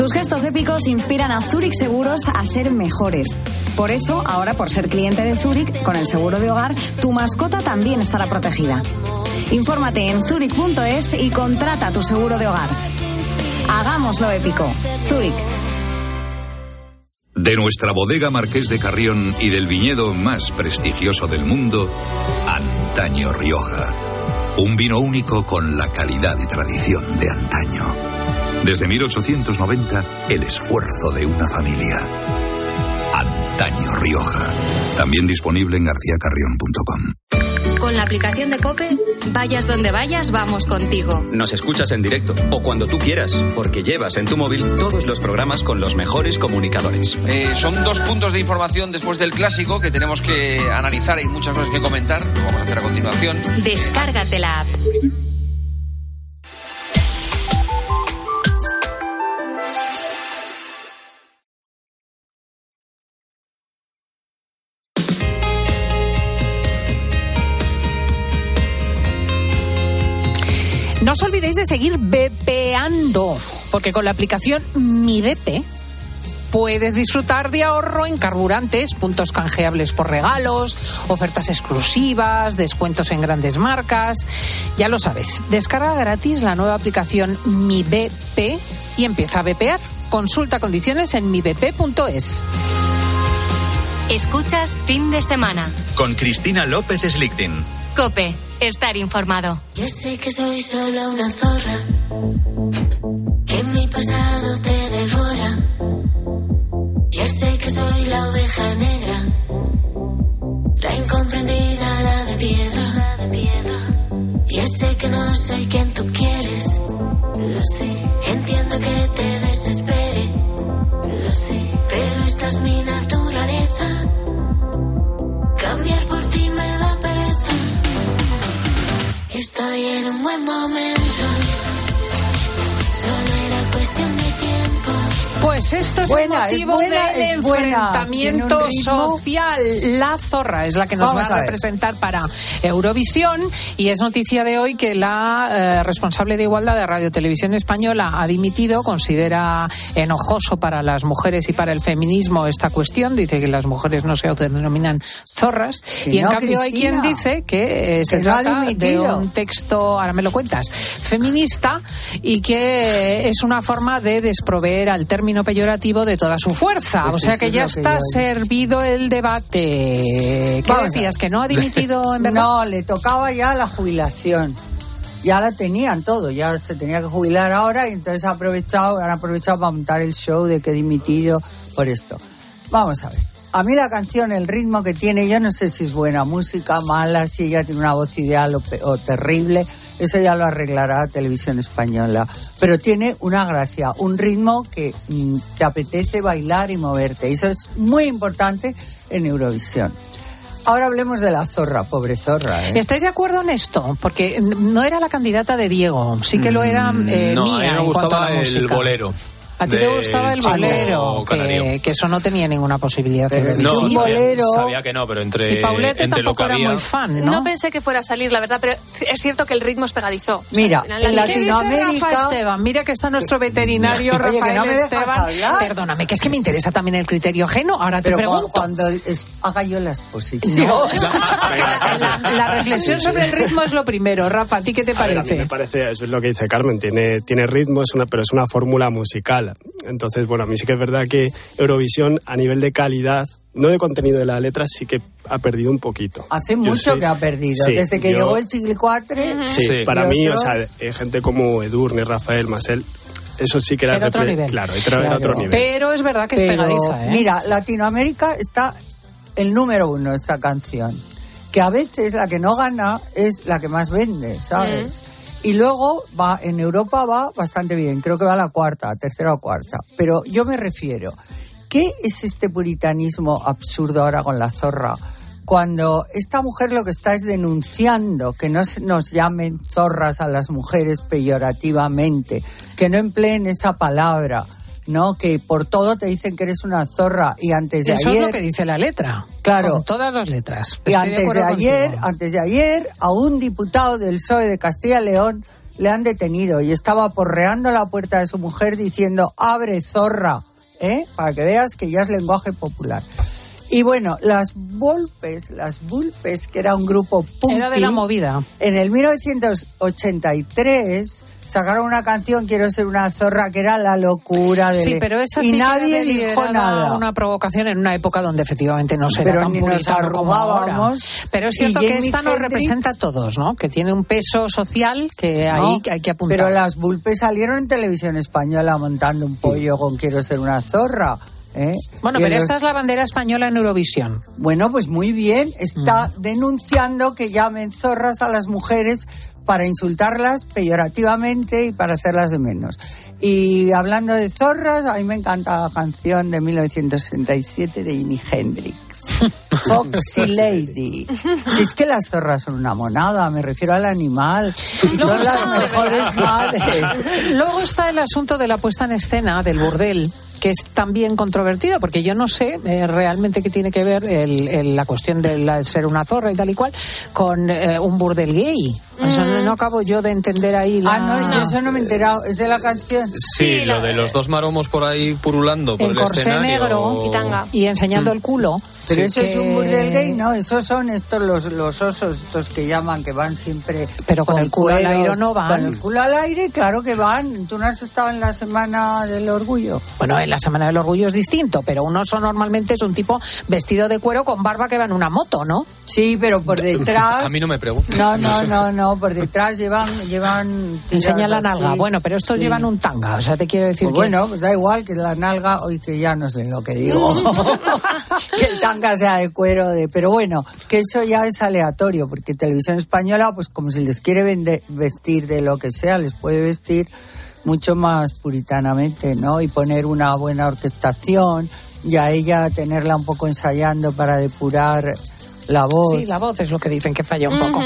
Tus gestos épicos inspiran a Zurich Seguros a ser mejores. Por eso, ahora por ser cliente de Zurich, con el seguro de hogar, tu mascota también estará protegida. Infórmate en zurich.es y contrata tu seguro de hogar. Hagámoslo épico. Zurich. De nuestra bodega Marqués de Carrión y del viñedo más prestigioso del mundo, Antaño Rioja. Un vino único con la calidad y tradición de antaño. Desde 1890, el esfuerzo de una familia. Antaño Rioja. También disponible en garcíacarrión.com. Con la aplicación de Cope, vayas donde vayas, vamos contigo. Nos escuchas en directo o cuando tú quieras, porque llevas en tu móvil todos los programas con los mejores comunicadores. Eh, son dos puntos de información después del clásico que tenemos que analizar. Hay muchas cosas que comentar. Lo vamos a hacer a continuación. Descárgate la app. No os olvidéis de seguir bepeando, porque con la aplicación Mi Bepe puedes disfrutar de ahorro en carburantes, puntos canjeables por regalos, ofertas exclusivas, descuentos en grandes marcas. Ya lo sabes, descarga gratis la nueva aplicación Mi BP y empieza a bepear. Consulta condiciones en mibp.es. Escuchas fin de semana. Con Cristina López Slichting. Cope, estar informado. Ya sé que soy solo una zorra, que mi pasado te devora. Ya sé que soy la oveja negra, la incomprendida, la de piedra. Ya sé que no soy quien tú quieres, lo sé. Entiendo que te desespere, lo sé. Pero esta es mi naturaleza. Estoy en un buen momento. Pues esto es Buena, el es motivo buena, del buena. enfrentamiento social. La zorra es la que nos Vamos va a, representar para Eurovisión y es noticia de hoy que la eh, responsable de igualdad de Radio Televisión Española ha dimitido, considera enojoso para las mujeres y para el feminismo esta cuestión, dice que las mujeres no se autodenominan zorras Que y en cambio hay quien dice que eh, se Que no ha trata de un texto, ahora me lo cuentas, feminista y que es una forma de desproveer al término peyorativo de toda su fuerza. Pues o sea que ya que está servido el debate. ¿Qué Vamos decías? ¿Que no ha dimitido en verdad? No, le tocaba ya la jubilación. Ya la tenían todo, ya se tenía que jubilar ahora y entonces ha aprovechado, han aprovechado para montar el show de que he dimitido por esto. Vamos a ver. A mí la canción, el ritmo que tiene, yo no sé si es buena música, mala, si ella tiene una voz ideal o, o terrible, eso ya lo arreglará Televisión Española. Pero tiene una gracia, un ritmo que mm, te apetece bailar y moverte. Eso es muy importante en Eurovisión. Ahora hablemos de la zorra, pobre zorra. ¿eh? ¿Estáis de acuerdo en esto? Porque no era la candidata de Diego, sí que lo era eh, Mm, no, mía a mí me en cuanto a gustaba la el música. bolero. ¿A ti te gustaba el bolero? canario. Que, que eso no tenía ninguna posibilidad. Pero de No, un sabía, bolero. sabía que no, pero entre, Y Paulette entre lo tampoco que era había... muy fan, ¿no? No pensé que fuera a salir, la verdad, pero es cierto que el ritmo es pegadizo. O sea, Mira, en la- ¿Qué dice Latinoamérica- Rafa Esteban? Mira que está nuestro veterinario Oye, que Rafael no me dejas Esteban. hablar. Perdóname, que es que me interesa también el criterio ajeno. Ahora Pero te cu- pregunto. cuando es- haga yo la exposición. No, escucha, porque la, la- la reflexión sobre el ritmo es lo primero. Rafa, ¿a ti qué te A ver, a mí parece? me parece, eso es lo que dice Carmen, tiene, tiene ritmo, es una, pero es una fórmula musical. Entonces, bueno, a mí sí que es verdad que Eurovisión, a nivel de calidad, no de contenido de la letra, sí que ha perdido un poquito. Hace Yo mucho sé- que ha perdido. Sí, Desde que yo- llegó el Chiglicuatre. Sí, Sí. para mí, o sea, eh, gente como Edurne, Rafael, Masel, eso sí que era, Era otro nivel. Claro, era Claro. otro nivel. Pero es verdad que es pegadiza, ¿eh? Mira, Latinoamérica está el número uno esta canción. Que a veces la que no gana es la que más vende, ¿sabes? Y luego va, en Europa va bastante bien, creo que va a la cuarta, tercera o cuarta. Pero yo me refiero, ¿qué es este puritanismo absurdo ahora con la zorra? Cuando esta mujer lo que está es denunciando que no nos llamen zorras a las mujeres peyorativamente, que no empleen esa palabra, ¿no? Que por todo te dicen que eres una zorra y antes de Eso ayer... es lo que dice la letra. Claro. Con todas las letras. Y Estoy antes de ayer, contigo. antes de ayer, a un diputado del PSOE de Castilla y León le han detenido y estaba porreando la puerta de su mujer diciendo abre zorra, ¿eh? Para que veas que ya es lenguaje popular. Y bueno, las Volpes, las Vulpes, que era un grupo punky, Era de la movida. en el 1983 sacaron una canción Quiero ser una zorra que era la locura de Sí, pero esa y sí nadie dijo nada. una provocación en una época donde efectivamente no se era tan puritano como ahora. Pero es cierto que esta nos representa a todos, ¿no? Que tiene un peso social que ahí No, hay que apuntar. Pero las Vulpes salieron en televisión española montando un pollo con Quiero ser una zorra. ¿eh? Bueno, pero los- esta es la bandera española en Eurovisión. Bueno, pues muy bien. Está Mm. denunciando que llamen zorras a las mujeres para insultarlas peyorativamente y para hacerlas de menos. Y hablando de zorras, a mí me encanta la canción de 1967 de Jimi Hendrix. Foxy Lady. Si es que las zorras son una monada, me refiero al animal. Y Luego son está- las mejores madres. Luego está el asunto de la puesta en escena del burdel que es también controvertido, porque yo no sé eh, realmente qué tiene que ver el- el- la cuestión de la- ser una zorra y tal y cual con eh, un burdel gay. O sea, no, no acabo yo de entender ahí la... Ah, no, yo eso no me he enterado. ¿Es de la canción? Sí, lo de los dos maromos por ahí purulando por en el corsé escenario. negro y, enseñando el culo. Pero Sí, eso es un burdel gay, ¿no? Esos son estos los, los osos, estos que llaman, que van siempre. Pero con el culo al aire no van. Con el culo al aire, claro que van. ¿Tú no has estado en la semana del orgullo? Bueno, en la Semana del Orgullo es distinto, pero un oso normalmente es un tipo vestido de cuero con barba que va en una moto, ¿no? Sí, pero por detrás. A mí no me preguntes. No, no, no, no, por detrás llevan. llevan Enseña la nalga. así. Bueno, pero estos Sí. llevan un tanga, o sea, te quiero decir Pues que... bueno, pues da igual que la nalga, hoy que ya no sé lo que digo, que el tanga sea de cuero, de, pero bueno, que eso ya es aleatorio, porque televisión española, pues como si les quiere vende- vestir de lo que sea, les puede vestir mucho más puritanamente, ¿no? Y poner una buena orquestación y a ella tenerla un poco ensayando para depurar la voz. Sí, la voz es lo que dicen que falla un poco.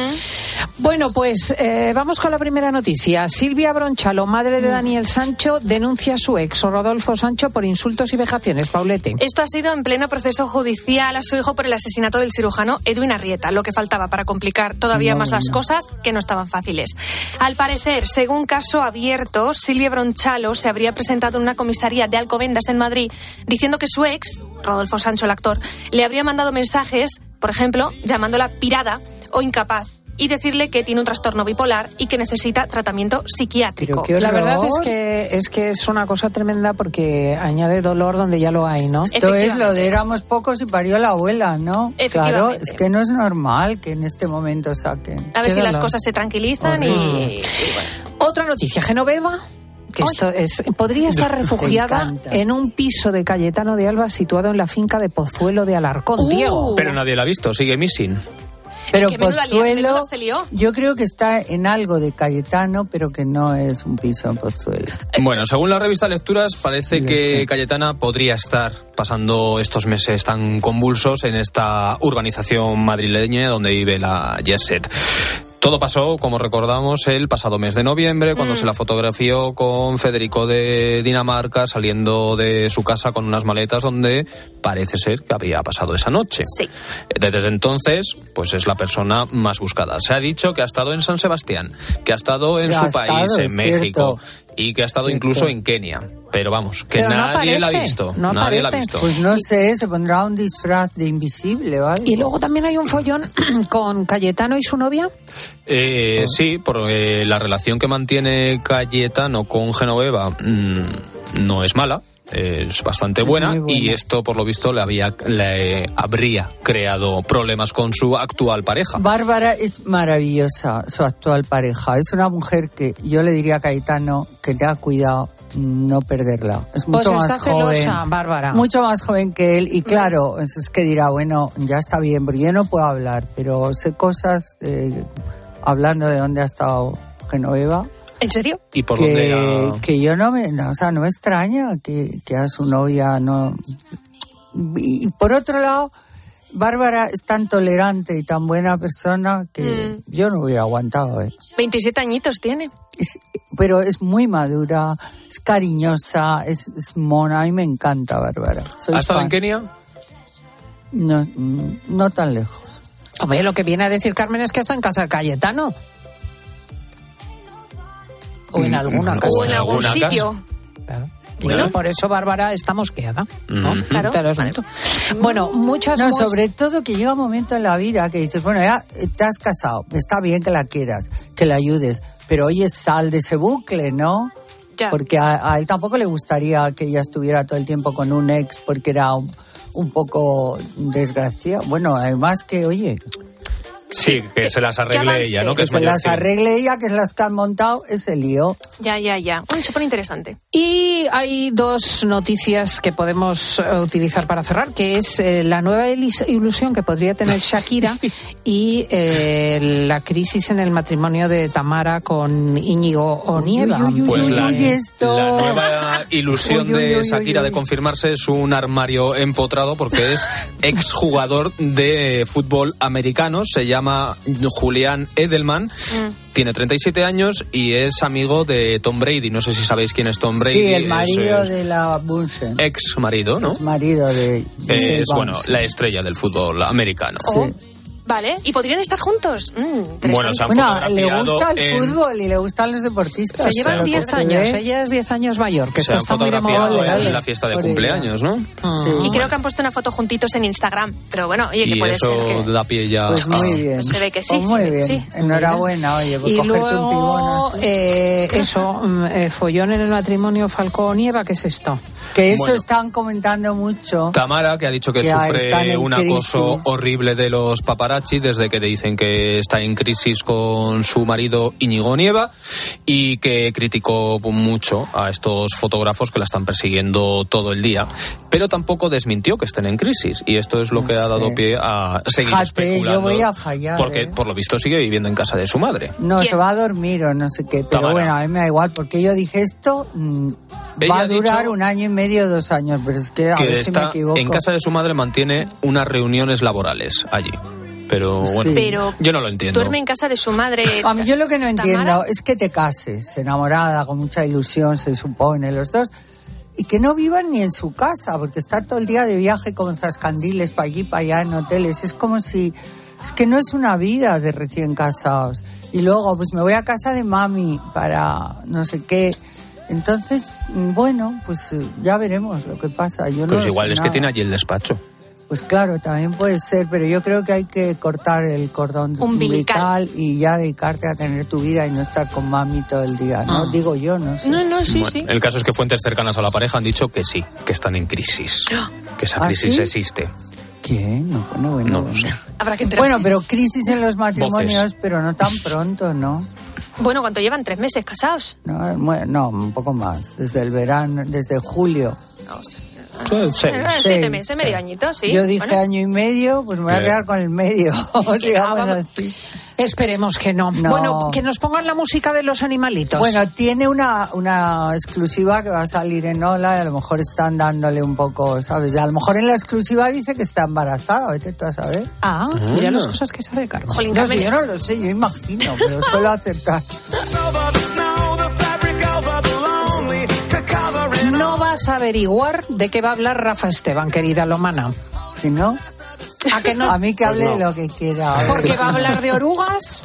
Bueno, pues eh, vamos con la primera noticia. Silvia Bronchalo, madre de Daniel Sancho, denuncia a su ex, Rodolfo Sancho, por insultos y vejaciones. Paulete. Esto ha sido en pleno proceso judicial a su hijo por el asesinato del cirujano Edwin Arrieta, lo que faltaba para complicar todavía No, más las cosas que no estaban fáciles. Al parecer, según caso abierto, Silvia Bronchalo se habría presentado en una comisaría de Alcobendas en Madrid diciendo que su ex, Rodolfo Sancho el actor, le habría mandado mensajes, por ejemplo, llamándola pirada o incapaz y decirle que tiene un trastorno bipolar y que necesita tratamiento psiquiátrico. la verdad es que es que es una cosa tremenda porque añade dolor donde ya lo hay, ¿no? Esto es lo de éramos pocos y parió la abuela, ¿no? Claro, es que no es normal que en este momento saquen. A ver Qué si las cosas se tranquilizan y... Otra noticia, Genoveva. Que esto es, podría estar refugiada en un piso de Cayetano de Alba situado en la finca de Pozuelo de Alarcón. Uh. Diego. Pero nadie la ha visto, sigue missing. Pero Pozuelo, menuda se lió. yo creo que está en algo de Cayetano, pero que no es un piso en Pozuelo. Bueno, según la revista Lecturas, parece que Cayetana podría estar pasando estos meses tan convulsos en esta urbanización madrileña donde vive la Jesset. Todo pasó, como recordamos, el pasado mes de noviembre, cuando se la fotografió con Federico de Dinamarca saliendo de su casa con unas maletas donde parece ser que había pasado esa noche. Sí. Desde entonces, pues es la persona más buscada. Se ha dicho que ha estado en San Sebastián, que ha estado en su país, estado, en México, cierto. Y que ha estado incluso en Kenia. Pero vamos, que Pero no nadie la ha visto. no nadie la ha visto. Pues no sé, se pondrá un disfraz de invisible, ¿vale? Y luego también hay un follón con Cayetano y su novia. Eh, sí, porque la relación que mantiene Cayetano con Genoveva mm, no es mala. Es bastante Es buena, muy buena. y esto por lo visto le había le habría creado problemas con su actual pareja. Bárbara es maravillosa, su actual pareja. Es una mujer que yo le diría a Cayetano que tenga cuidado no perderla. Es Pues mucho está más joven. celosa, Bárbara. Mucho más joven que él. Y claro, es es que dirá, bueno, ya está bien, porque yo no puedo hablar, pero sé cosas eh, hablando de dónde ha estado Genoveva. ¿En serio? ¿Y por que, dónde ha- que yo no me, no, o sea, no me extraña que, que a su novia no. Y, y por otro lado, Bárbara es tan tolerante y tan buena persona que yo no hubiera aguantado. ¿eh? 27 añitos tiene. Es- pero es muy madura, es cariñosa, es, es mona. A mí me encanta Bárbara. Soy ¿Ha estado fan. en Kenia? No, mm, no tan lejos. Hombre, lo que viene a decir Carmen es que está en casa de Cayetano. O en Mm, alguna o casa. O en algún alguna sitio. Claro. Bueno. Por eso Bárbara está mosqueada. ¿no? Mm. Claro. Te lo asunto. Bueno, muchas No, sobre todo que llega un momento en la vida que dices, bueno, ya te has casado, está bien que la quieras, que la ayudes, pero oye, sal de ese bucle, ¿no? Ya. Porque a, a él tampoco le gustaría que ella estuviera todo el tiempo con un ex porque era un, un poco desgraciado. Bueno, además que, oye, Sí, que se las arregle ella, ¿no? Que Que es se mayor las arregle ella, que es las que han montado ese lío. Ya, ya, ya. Uy, se pone interesante. Y hay dos noticias que podemos eh, utilizar para cerrar, que es eh, la nueva ilusión que podría tener Shakira y eh, la crisis en el matrimonio de Tamara con Íñigo Onieva. Pues la, uy, esto. la nueva ilusión Uy, uy, de uy, Shakira uy, de uy. confirmarse es un armario empotrado porque es exjugador de fútbol americano, se llama Julián Edelman, tiene 37 años y es amigo de Tom Brady. No sé si sabéis quién es Tom Brady. Sí, el es, marido eh, de la Bunsen. ex marido, ¿no? Es marido de... Es bueno, Bunsen. la estrella del fútbol americano. Oh, Vale, ¿y podrían estar juntos? Mm. Bueno, se han Bueno, le fotografiado gusta el en- fútbol y le gustan los deportistas. Se llevan Pero 10 se años, ve- ella es 10 años mayor, que se esto han está muy de fotografiado moda. En la fiesta de Por cumpleaños, ¿no? Y creo que han puesto una foto juntitos en Instagram. Pero bueno, oye, que Y puede eso ser que... da pie ya Pues muy a- bien. Se ve que sí, Pues muy bien. sí. Enhorabuena, oye, por Y cogerte un luego, pibón así. eh, eso, mm, eh, follón en el matrimonio Falcón-Nieva, ¿qué es esto? Que eso Bueno. están comentando mucho. Tamara, que ha dicho que sufre un acoso crisis. horrible de los paparazzi desde que le dicen que está en crisis con su marido Íñigo Nieva y que criticó mucho a estos fotógrafos que la están persiguiendo todo el día, pero tampoco desmintió que estén en crisis y esto es lo que ha dado pie a seguir Fíjate, especulando. yo voy a fallar, Porque ¿eh? por lo visto sigue viviendo en casa de su madre. No, ¿Quién? se va a dormir o no sé qué. Pero Tamara. bueno, a mí me da igual, porque yo dije esto mm, Ella va a durar un año y medio, dos años, pero es que a que ver si me equivoco. en casa de su madre mantiene unas reuniones laborales allí. Pero bueno, Sí. Pero yo no lo entiendo. duerme en casa de su madre. A mí yo lo que no Tamara. entiendo es que te cases, enamorada, con mucha ilusión, se supone, los dos, y que no vivan ni en su casa, porque está todo el día de viaje con zascandiles para allí, para allá, en hoteles. Es como si... Es que no es una vida de recién casados. Y luego, pues me voy a casa de mami para no sé qué. Entonces, bueno, pues eh, ya veremos lo que pasa. Yo no Pues lo igual es que nada. tiene allí el despacho. Pues claro, también puede ser, pero yo creo que hay que cortar el cordón Umbilical. umbilical y ya dedicarte a tener tu vida y no estar con mami todo el día, ¿no? Ah. Digo yo, no sé. No, no, sí, Bueno, sí. El caso es que fuentes cercanas a la pareja han dicho que sí, que están en crisis. Que esa ¿Ah, crisis sí? existe. ¿Quién? No, bueno, bueno. No bueno. sé. Habrá que enterarse. Bueno, pero crisis en los matrimonios, Voces. pero no tan pronto, ¿no? Bueno, ¿cuánto llevan? ¿Tres meses casados? No, bueno, no, un poco más. Desde el verano, desde julio. Eh, Seis. siete meses, medio añito, sí. Yo dije Bueno. año y medio, pues me voy a Eh. quedar con el medio. Digamos así. Esperemos que no. No. Bueno, que nos pongan la música de los animalitos. Bueno, tiene una, una exclusiva que va a salir en Ola y a lo mejor están dándole un poco, ¿sabes? Y a lo mejor en la exclusiva dice que está embarazada, vete tú a saber. Ah, mira las cosas que sabe Carmen. Jolín, No yo no lo sé, yo imagino, pero suelo acertar. No vas a averiguar de qué va a hablar Rafa Esteban, querida Lomana. Si no, ¿A que no? a mí que hable Pues no. de lo que quiera. Porque va a hablar de orugas.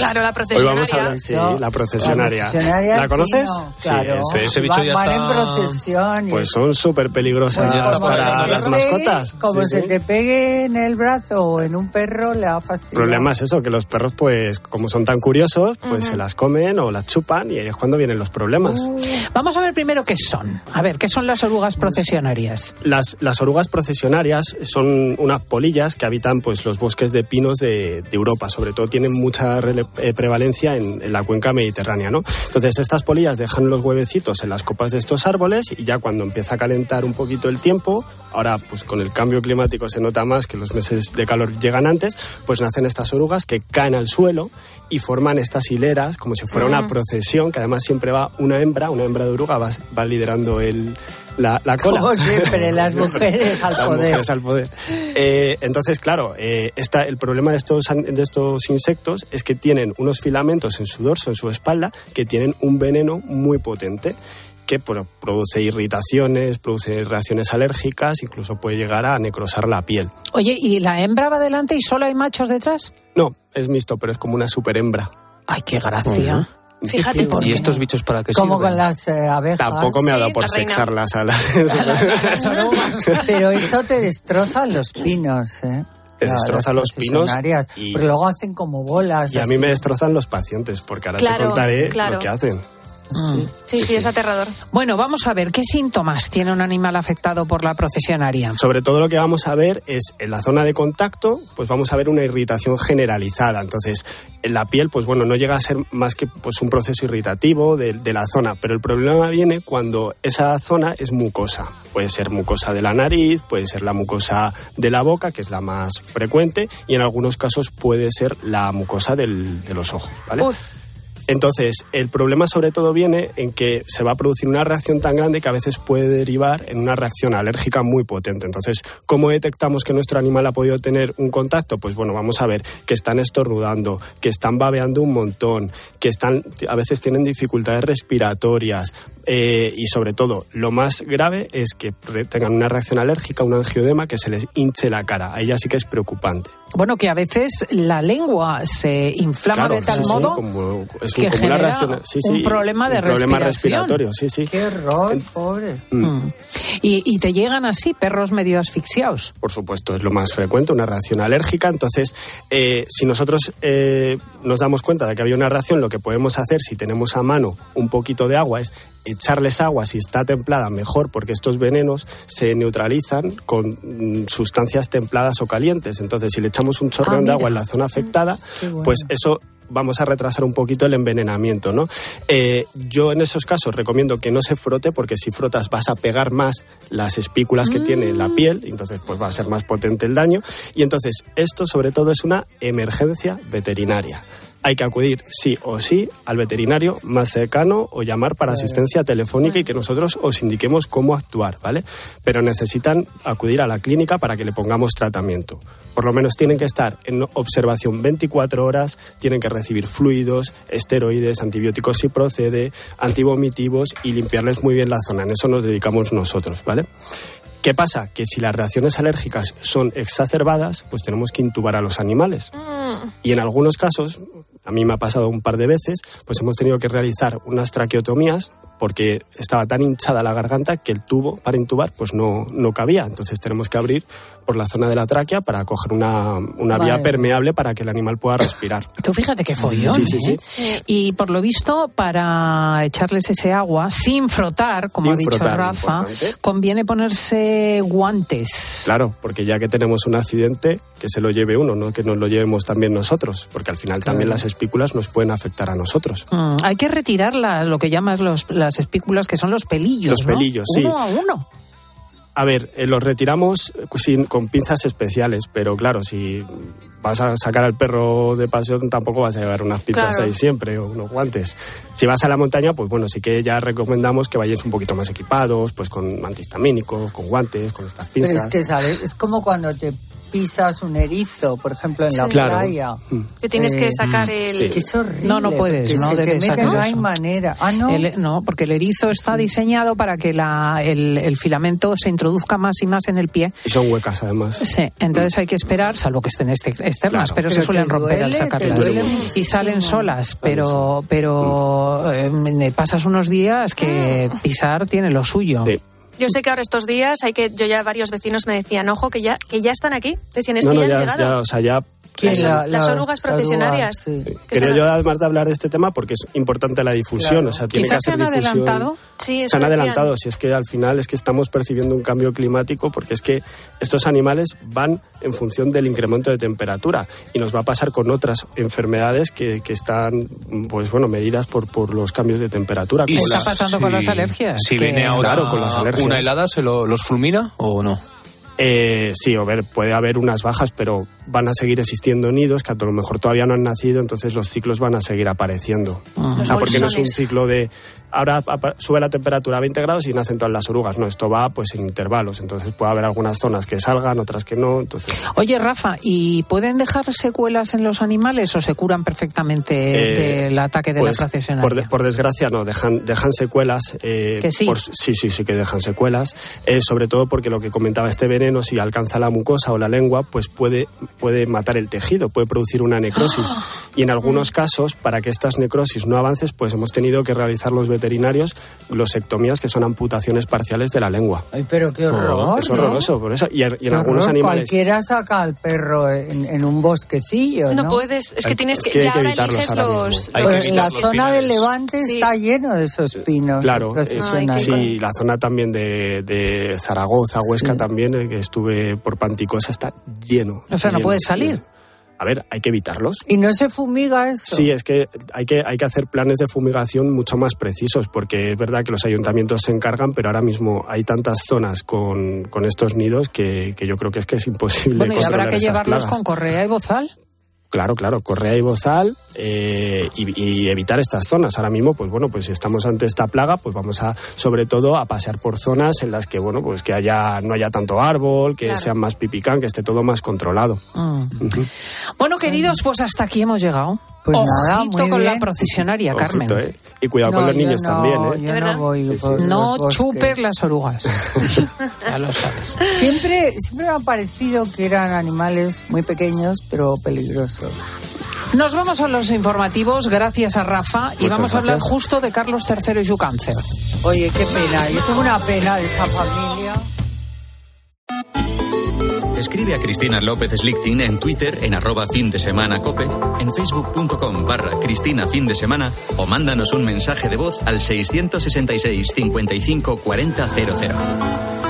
Claro, la Hoy procesionaria. vamos a hablar, sí, la procesionaria. La procesionaria ¿La es conoces? Claro. Sí, ese- ese bicho van, ya van está- en procesión. Pues son súper peligrosas Pues para las pegue- mascotas. Como Sí, se sí. te pegue en el brazo o en un perro, le va a fastidiar. El problema es eso, que los perros, pues, como son tan curiosos, pues se las comen o las chupan y ahí es cuando vienen los problemas. Vamos a ver primero qué son. A ver, ¿qué son las orugas procesionarias? Las, las orugas procesionarias son unas polillas que habitan pues, los bosques de pinos de, de Europa. Sobre todo tienen mucha rele- eh, prevalencia en, en la cuenca mediterránea. ¿no? Entonces estas polillas dejan los huevecitos en las copas de estos árboles y ya cuando empieza a calentar un poquito el tiempo, ahora pues con el cambio climático se nota más que los meses de calor llegan antes, pues nacen estas orugas que caen al suelo y forman estas hileras como si fuera una procesión que además siempre va una hembra, una hembra de oruga va, va liderando el, la, la cola. Como siempre, las mujeres al Las poder. mujeres al poder. Eh, entonces, claro, eh, esta- el problema de estos, de estos insectos es que tienen unos filamentos en su dorso, en su espalda, que tienen un veneno muy potente que produce irritaciones, produce reacciones alérgicas, incluso puede llegar a necrosar la piel. Oye, ¿y la hembra va delante y solo hay machos detrás? No, es mixto, pero es como una super hembra. Ay, qué gracia. Fíjate. ¿Y estos bichos para qué Como sirven? con las eh, abejas. Tampoco me ha Sí, dado por la reina. a las... Las orugas. Pero esto te destroza los pinos, ¿eh? Te Las- destroza los pinos y- Porque luego hacen como bolas. Y a mí me destrozan los pacientes, porque ahora Claro, te contaré claro. lo que hacen. Sí, sí, es aterrador. Bueno, vamos a ver, ¿qué síntomas tiene un animal afectado por la procesionaria? Sobre todo lo que vamos a ver es en la zona de contacto, pues vamos a ver una irritación generalizada. Entonces, en la piel, pues bueno, no llega a ser más que pues un proceso irritativo de, de la zona, pero el problema viene cuando esa zona es mucosa. Puede ser mucosa de la nariz, puede ser la mucosa de la boca, que es la más frecuente, y en algunos casos puede ser la mucosa del- de los ojos, ¿vale? Entonces, el problema sobre todo viene en que se va a producir una reacción tan grande que a veces puede derivar en una reacción alérgica muy potente. Entonces, ¿cómo detectamos que nuestro animal ha podido tener un contacto? Pues bueno, vamos a ver que están estornudando, que están babeando un montón, que están, a veces tienen dificultades respiratorias. Eh, y sobre todo, lo más grave es que tengan una reacción alérgica, un angioedema, que se les hinche la cara. A ella sí que es preocupante. Bueno, que a veces la lengua se inflama Claro, de tal sí, sí, modo como- es que un- como genera reacción- sí, sí, un problema de un problema respiración. respiratorio, sí, sí. Qué horror, pobre. Mm. Y, y te llegan así, perros medio asfixiados. Por supuesto, es lo más frecuente, una reacción alérgica. Entonces, eh, si nosotros eh, nos damos cuenta de que había una reacción, lo que podemos hacer, si tenemos a mano un poquito de agua, es echarles agua, si está templada, mejor, porque estos venenos se neutralizan con mm, sustancias templadas o calientes. Entonces, si le echamos un chorreón Ah, de agua en la zona afectada, Qué bueno. pues eso vamos a retrasar un poquito el envenenamiento, ¿no? Eh, yo en esos casos recomiendo que no se frote porque si frotas vas a pegar más las espículas que tiene Mm. la piel, entonces pues va a ser más potente el daño y entonces esto sobre todo es una emergencia veterinaria. Hay que acudir sí o sí al veterinario más cercano o llamar para asistencia telefónica y que nosotros os indiquemos cómo actuar, ¿vale? Pero necesitan acudir a la clínica para que le pongamos tratamiento. Por lo menos tienen que estar en observación 24 horas, tienen que recibir fluidos, esteroides, antibióticos si procede, antivomitivos y limpiarles muy bien la zona. En eso nos dedicamos nosotros, ¿vale? ¿Qué pasa? Que si las reacciones alérgicas son exacerbadas, pues tenemos que intubar a los animales. Y en algunos casos, a mí me ha pasado un par de veces, pues hemos tenido que realizar unas traqueotomías porque estaba tan hinchada la garganta que el tubo para intubar pues no, no cabía. Entonces tenemos que abrir por la zona de la tráquea para coger una, una vía Vale. permeable para que el animal pueda respirar. Tú fíjate qué follón, Sí, sí, ¿eh? sí. Y por lo visto, para echarles ese agua sin frotar, como Sin ha dicho frotar, Rafa, importante. conviene ponerse guantes. Claro, porque ya que tenemos un accidente, que se lo lleve uno, no que nos lo llevemos también nosotros, porque al final también las espículas nos pueden afectar a nosotros. Mm, hay que retirar la- lo que llamas los, las espículas, que son los pelillos. Los ¿no? pelillos, sí. Uno a uno. A ver, eh, los retiramos eh, sin, con pinzas especiales, pero claro, si vas a sacar al perro de pasión tampoco vas a llevar unas pinzas Claro. ahí siempre o unos guantes. Si vas a la montaña, pues bueno, sí que ya recomendamos que vayáis un poquito más equipados, pues con antihistamínicos, con guantes, con estas Pero pinzas. es que, ¿sabes? Es como cuando te pisas un erizo, por ejemplo, en la Sí. Claro. playa. Que tienes que Eh, sacar el... Que es horrible. No, no puedes, no debes No hay manera. Ah, no. El- no, porque el erizo está diseñado para que la, el, el filamento se introduzca más y más en el pie. Y son huecas además. Sí, entonces hay que esperar, salvo que estén este- externas, Claro. pero, se suelen romper al duele, te sacarlas. Y salen solas, pero, pero eh, me pasas unos días que pisar tiene lo suyo. Sí. Yo sé que ahora estos días hay que... Yo ya varios vecinos me decían, ojo, que ya, que ya están aquí. Decían, es No, que no, ya han llegado. ya, o sea, ya ¿Quién? Las- La- las las orugas procesionarias. orugas, sí. Que Quería están- yo además de hablar de este tema porque es importante la difusión, Claro. o sea, tiene Quizás que se hacer han difusión. adelantado. Sí, se han adelantado, si es que al final es que estamos percibiendo un cambio climático porque es que estos animales van en función del incremento de temperatura y nos va a pasar con otras enfermedades que, que están, pues bueno, medidas por, por los cambios de temperatura. ¿Qué como está las- pasando con las alergias? Si Que- viene ahora Claro, con las alergias. una helada, ¿se lo- los fulmina o no? Eh, sí, a ver, puede haber unas bajas, pero van a seguir existiendo nidos que a lo mejor todavía no han nacido, entonces los ciclos van a seguir apareciendo. O sea, porque no es un ciclo de ahora sube la temperatura a 20 grados y nacen todas las orugas. No, esto va pues en intervalos, entonces puede haber algunas zonas que salgan, otras que no. Entonces, Oye, Rafa, ¿y pueden dejar secuelas en los animales o se curan perfectamente Eh, del ataque de pues, la procesionaria? por, de- por desgracia no, dejan, dejan secuelas. eh, Que sí. por- sí, sí, sí que dejan secuelas. eh, sobre todo porque lo que comentaba este veneno, si alcanza la mucosa o la lengua, pues puede, puede matar el tejido, puede producir una necrosis. Ah. Y en algunos casos, para que estas necrosis no avancen, pues hemos tenido que realizar los veterinarios, glosectomías, que son amputaciones parciales de la lengua. Ay, pero qué horror. es ¿no? horroroso, por eso. Y, en- y en Qué algunos horror. animales. Cualquiera saca al perro en, en un bosquecillo, ¿no? No puedes, es que tienes es que, que hay ya que evitarlos ahora los, mismo. Hay que Pues evitar la los zona del. Levante Sí. está lleno de esos pinos. Claro, eh, procesionales. sí, la zona también de, de Zaragoza, Huesca también, el que estuve por Panticosa, está lleno. O sea, no lleno, puedes salir. A ver, hay que evitarlos. ¿Y no se fumiga eso? Sí, es que hay, que hay que hacer planes de fumigación mucho más precisos, porque es verdad que los ayuntamientos se encargan, pero ahora mismo hay tantas zonas con, con estos nidos que, que yo creo que es que es imposible Bueno, y habrá que llevarlos plagas. con correa y bozal. Claro, claro, correa y bozal eh, y, y evitar estas zonas. Ahora mismo, pues bueno, pues si estamos ante esta plaga, pues vamos a, sobre todo, a pasear por zonas en las que, bueno, pues que haya, no haya tanto árbol, que Claro. sean más pipicán, que esté todo más controlado. Mm. Bueno, queridos, pues hasta aquí hemos llegado. Pues nada, Ojito muy con la procesionaria, Carmen. Ojito, ¿eh? Y cuidado No, con los yo niños no, también, ¿eh? yo no voy por No los chupes las orugas. ya lo sabes. Siempre, siempre me ha parecido que eran animales muy pequeños, pero peligrosos. Nos vamos a los informativos, gracias a Rafa, y vamos a hablar justo de Carlos III y su cáncer. Oye, qué pena. Yo tengo una pena de esa familia. Escribe a Cristina López Slichting en Twitter en arroba fin de semana cope, en facebook.com barra Cristina fin de semana o mándanos un mensaje de voz al 666 55 40 00.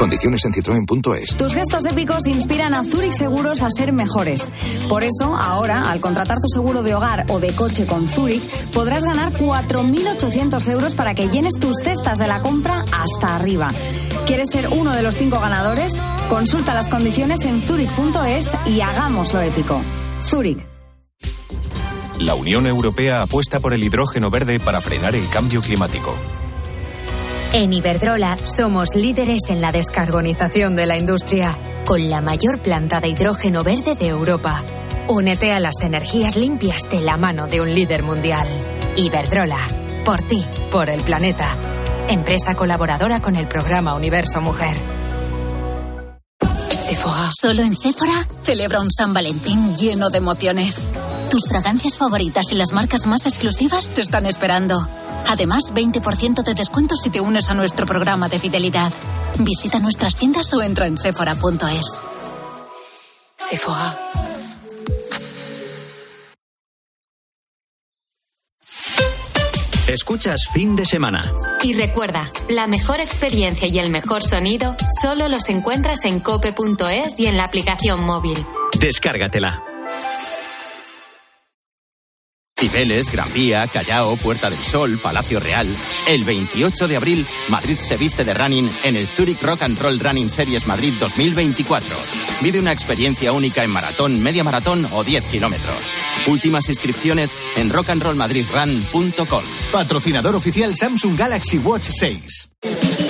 Condiciones en citroen.es. Tus gestos épicos inspiran a Zurich Seguros a ser mejores. Por eso, ahora, al contratar tu seguro de hogar o de coche con Zurich, podrás ganar 4.800 euros para que llenes tus cestas de la compra hasta arriba. ¿Quieres ser uno de los cinco ganadores? Consulta las condiciones en zurich.es y hagámoslo épico. Zurich. La Unión Europea apuesta por el hidrógeno verde para frenar el cambio climático. En Iberdrola somos líderes en la descarbonización de la industria, con la mayor planta de hidrógeno verde de Europa. Únete a las energías limpias de la mano de un líder mundial. Iberdrola, por ti, por el planeta. Empresa colaboradora con el programa Universo Mujer. Sephora. Solo en Sephora celebra un San Valentín lleno de emociones. Tus fragancias favoritas y las marcas más exclusivas te están esperando. Además, 20% de descuento si te unes a nuestro programa de fidelidad. Visita nuestras tiendas o entra en sephora.es. Sephora. Escuchas fin de semana. Y recuerda, la mejor experiencia y el mejor sonido solo los encuentras en cope.es y en la aplicación móvil. Descárgatela. Cibeles, Gran Vía, Callao, Puerta del Sol, Palacio Real. El 28 de abril, Madrid se viste de running en el Zurich Rock and Roll Running Series Madrid 2024. Vive una experiencia única en maratón, media maratón o 10 kilómetros. Últimas inscripciones en rockandrollmadridrun.com. Patrocinador oficial Samsung Galaxy Watch 6.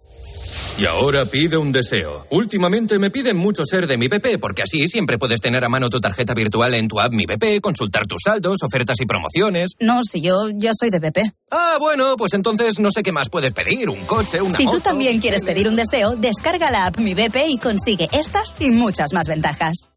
Y ahora pide un deseo. Últimamente me piden mucho ser de mi BP, porque así siempre puedes tener a mano tu tarjeta virtual en tu app Mi BP, consultar tus saldos, ofertas y promociones. No, si yo ya soy de BP. Ah, bueno, pues entonces no sé qué más puedes pedir. Un coche, una Si moto. tú también quieres pedir un deseo, descarga la app Mi BP y consigue estas y muchas más ventajas.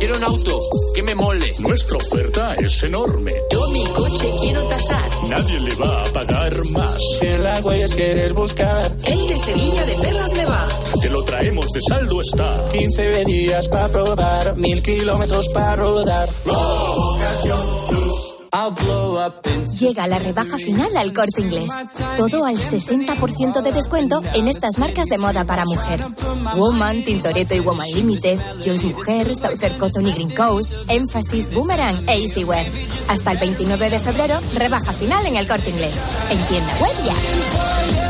Quiero un auto que me mole. Nuestra oferta es enorme. Yo mi coche quiero tasar. Nadie le va a pagar más. En la huellas quieres buscar. El de Sevilla de Perlas me va. Te lo traemos de saldo está. 15 días para probar. Mil kilómetros para rodar. Llega la rebaja final al corte inglés. Todo al 60% de descuento en estas marcas de moda para mujer. Woman, Tintoretto y Woman Limited, Joyce Mujer, Southern Cotton y Green Coast, Emphasis, Boomerang e Easywear. Hasta el 29 de febrero, rebaja final en el corte inglés. En tienda web ya.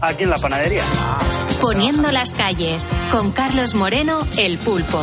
aquí en la panadería. Poniendo las calles, con Carlos Moreno, el pulpo.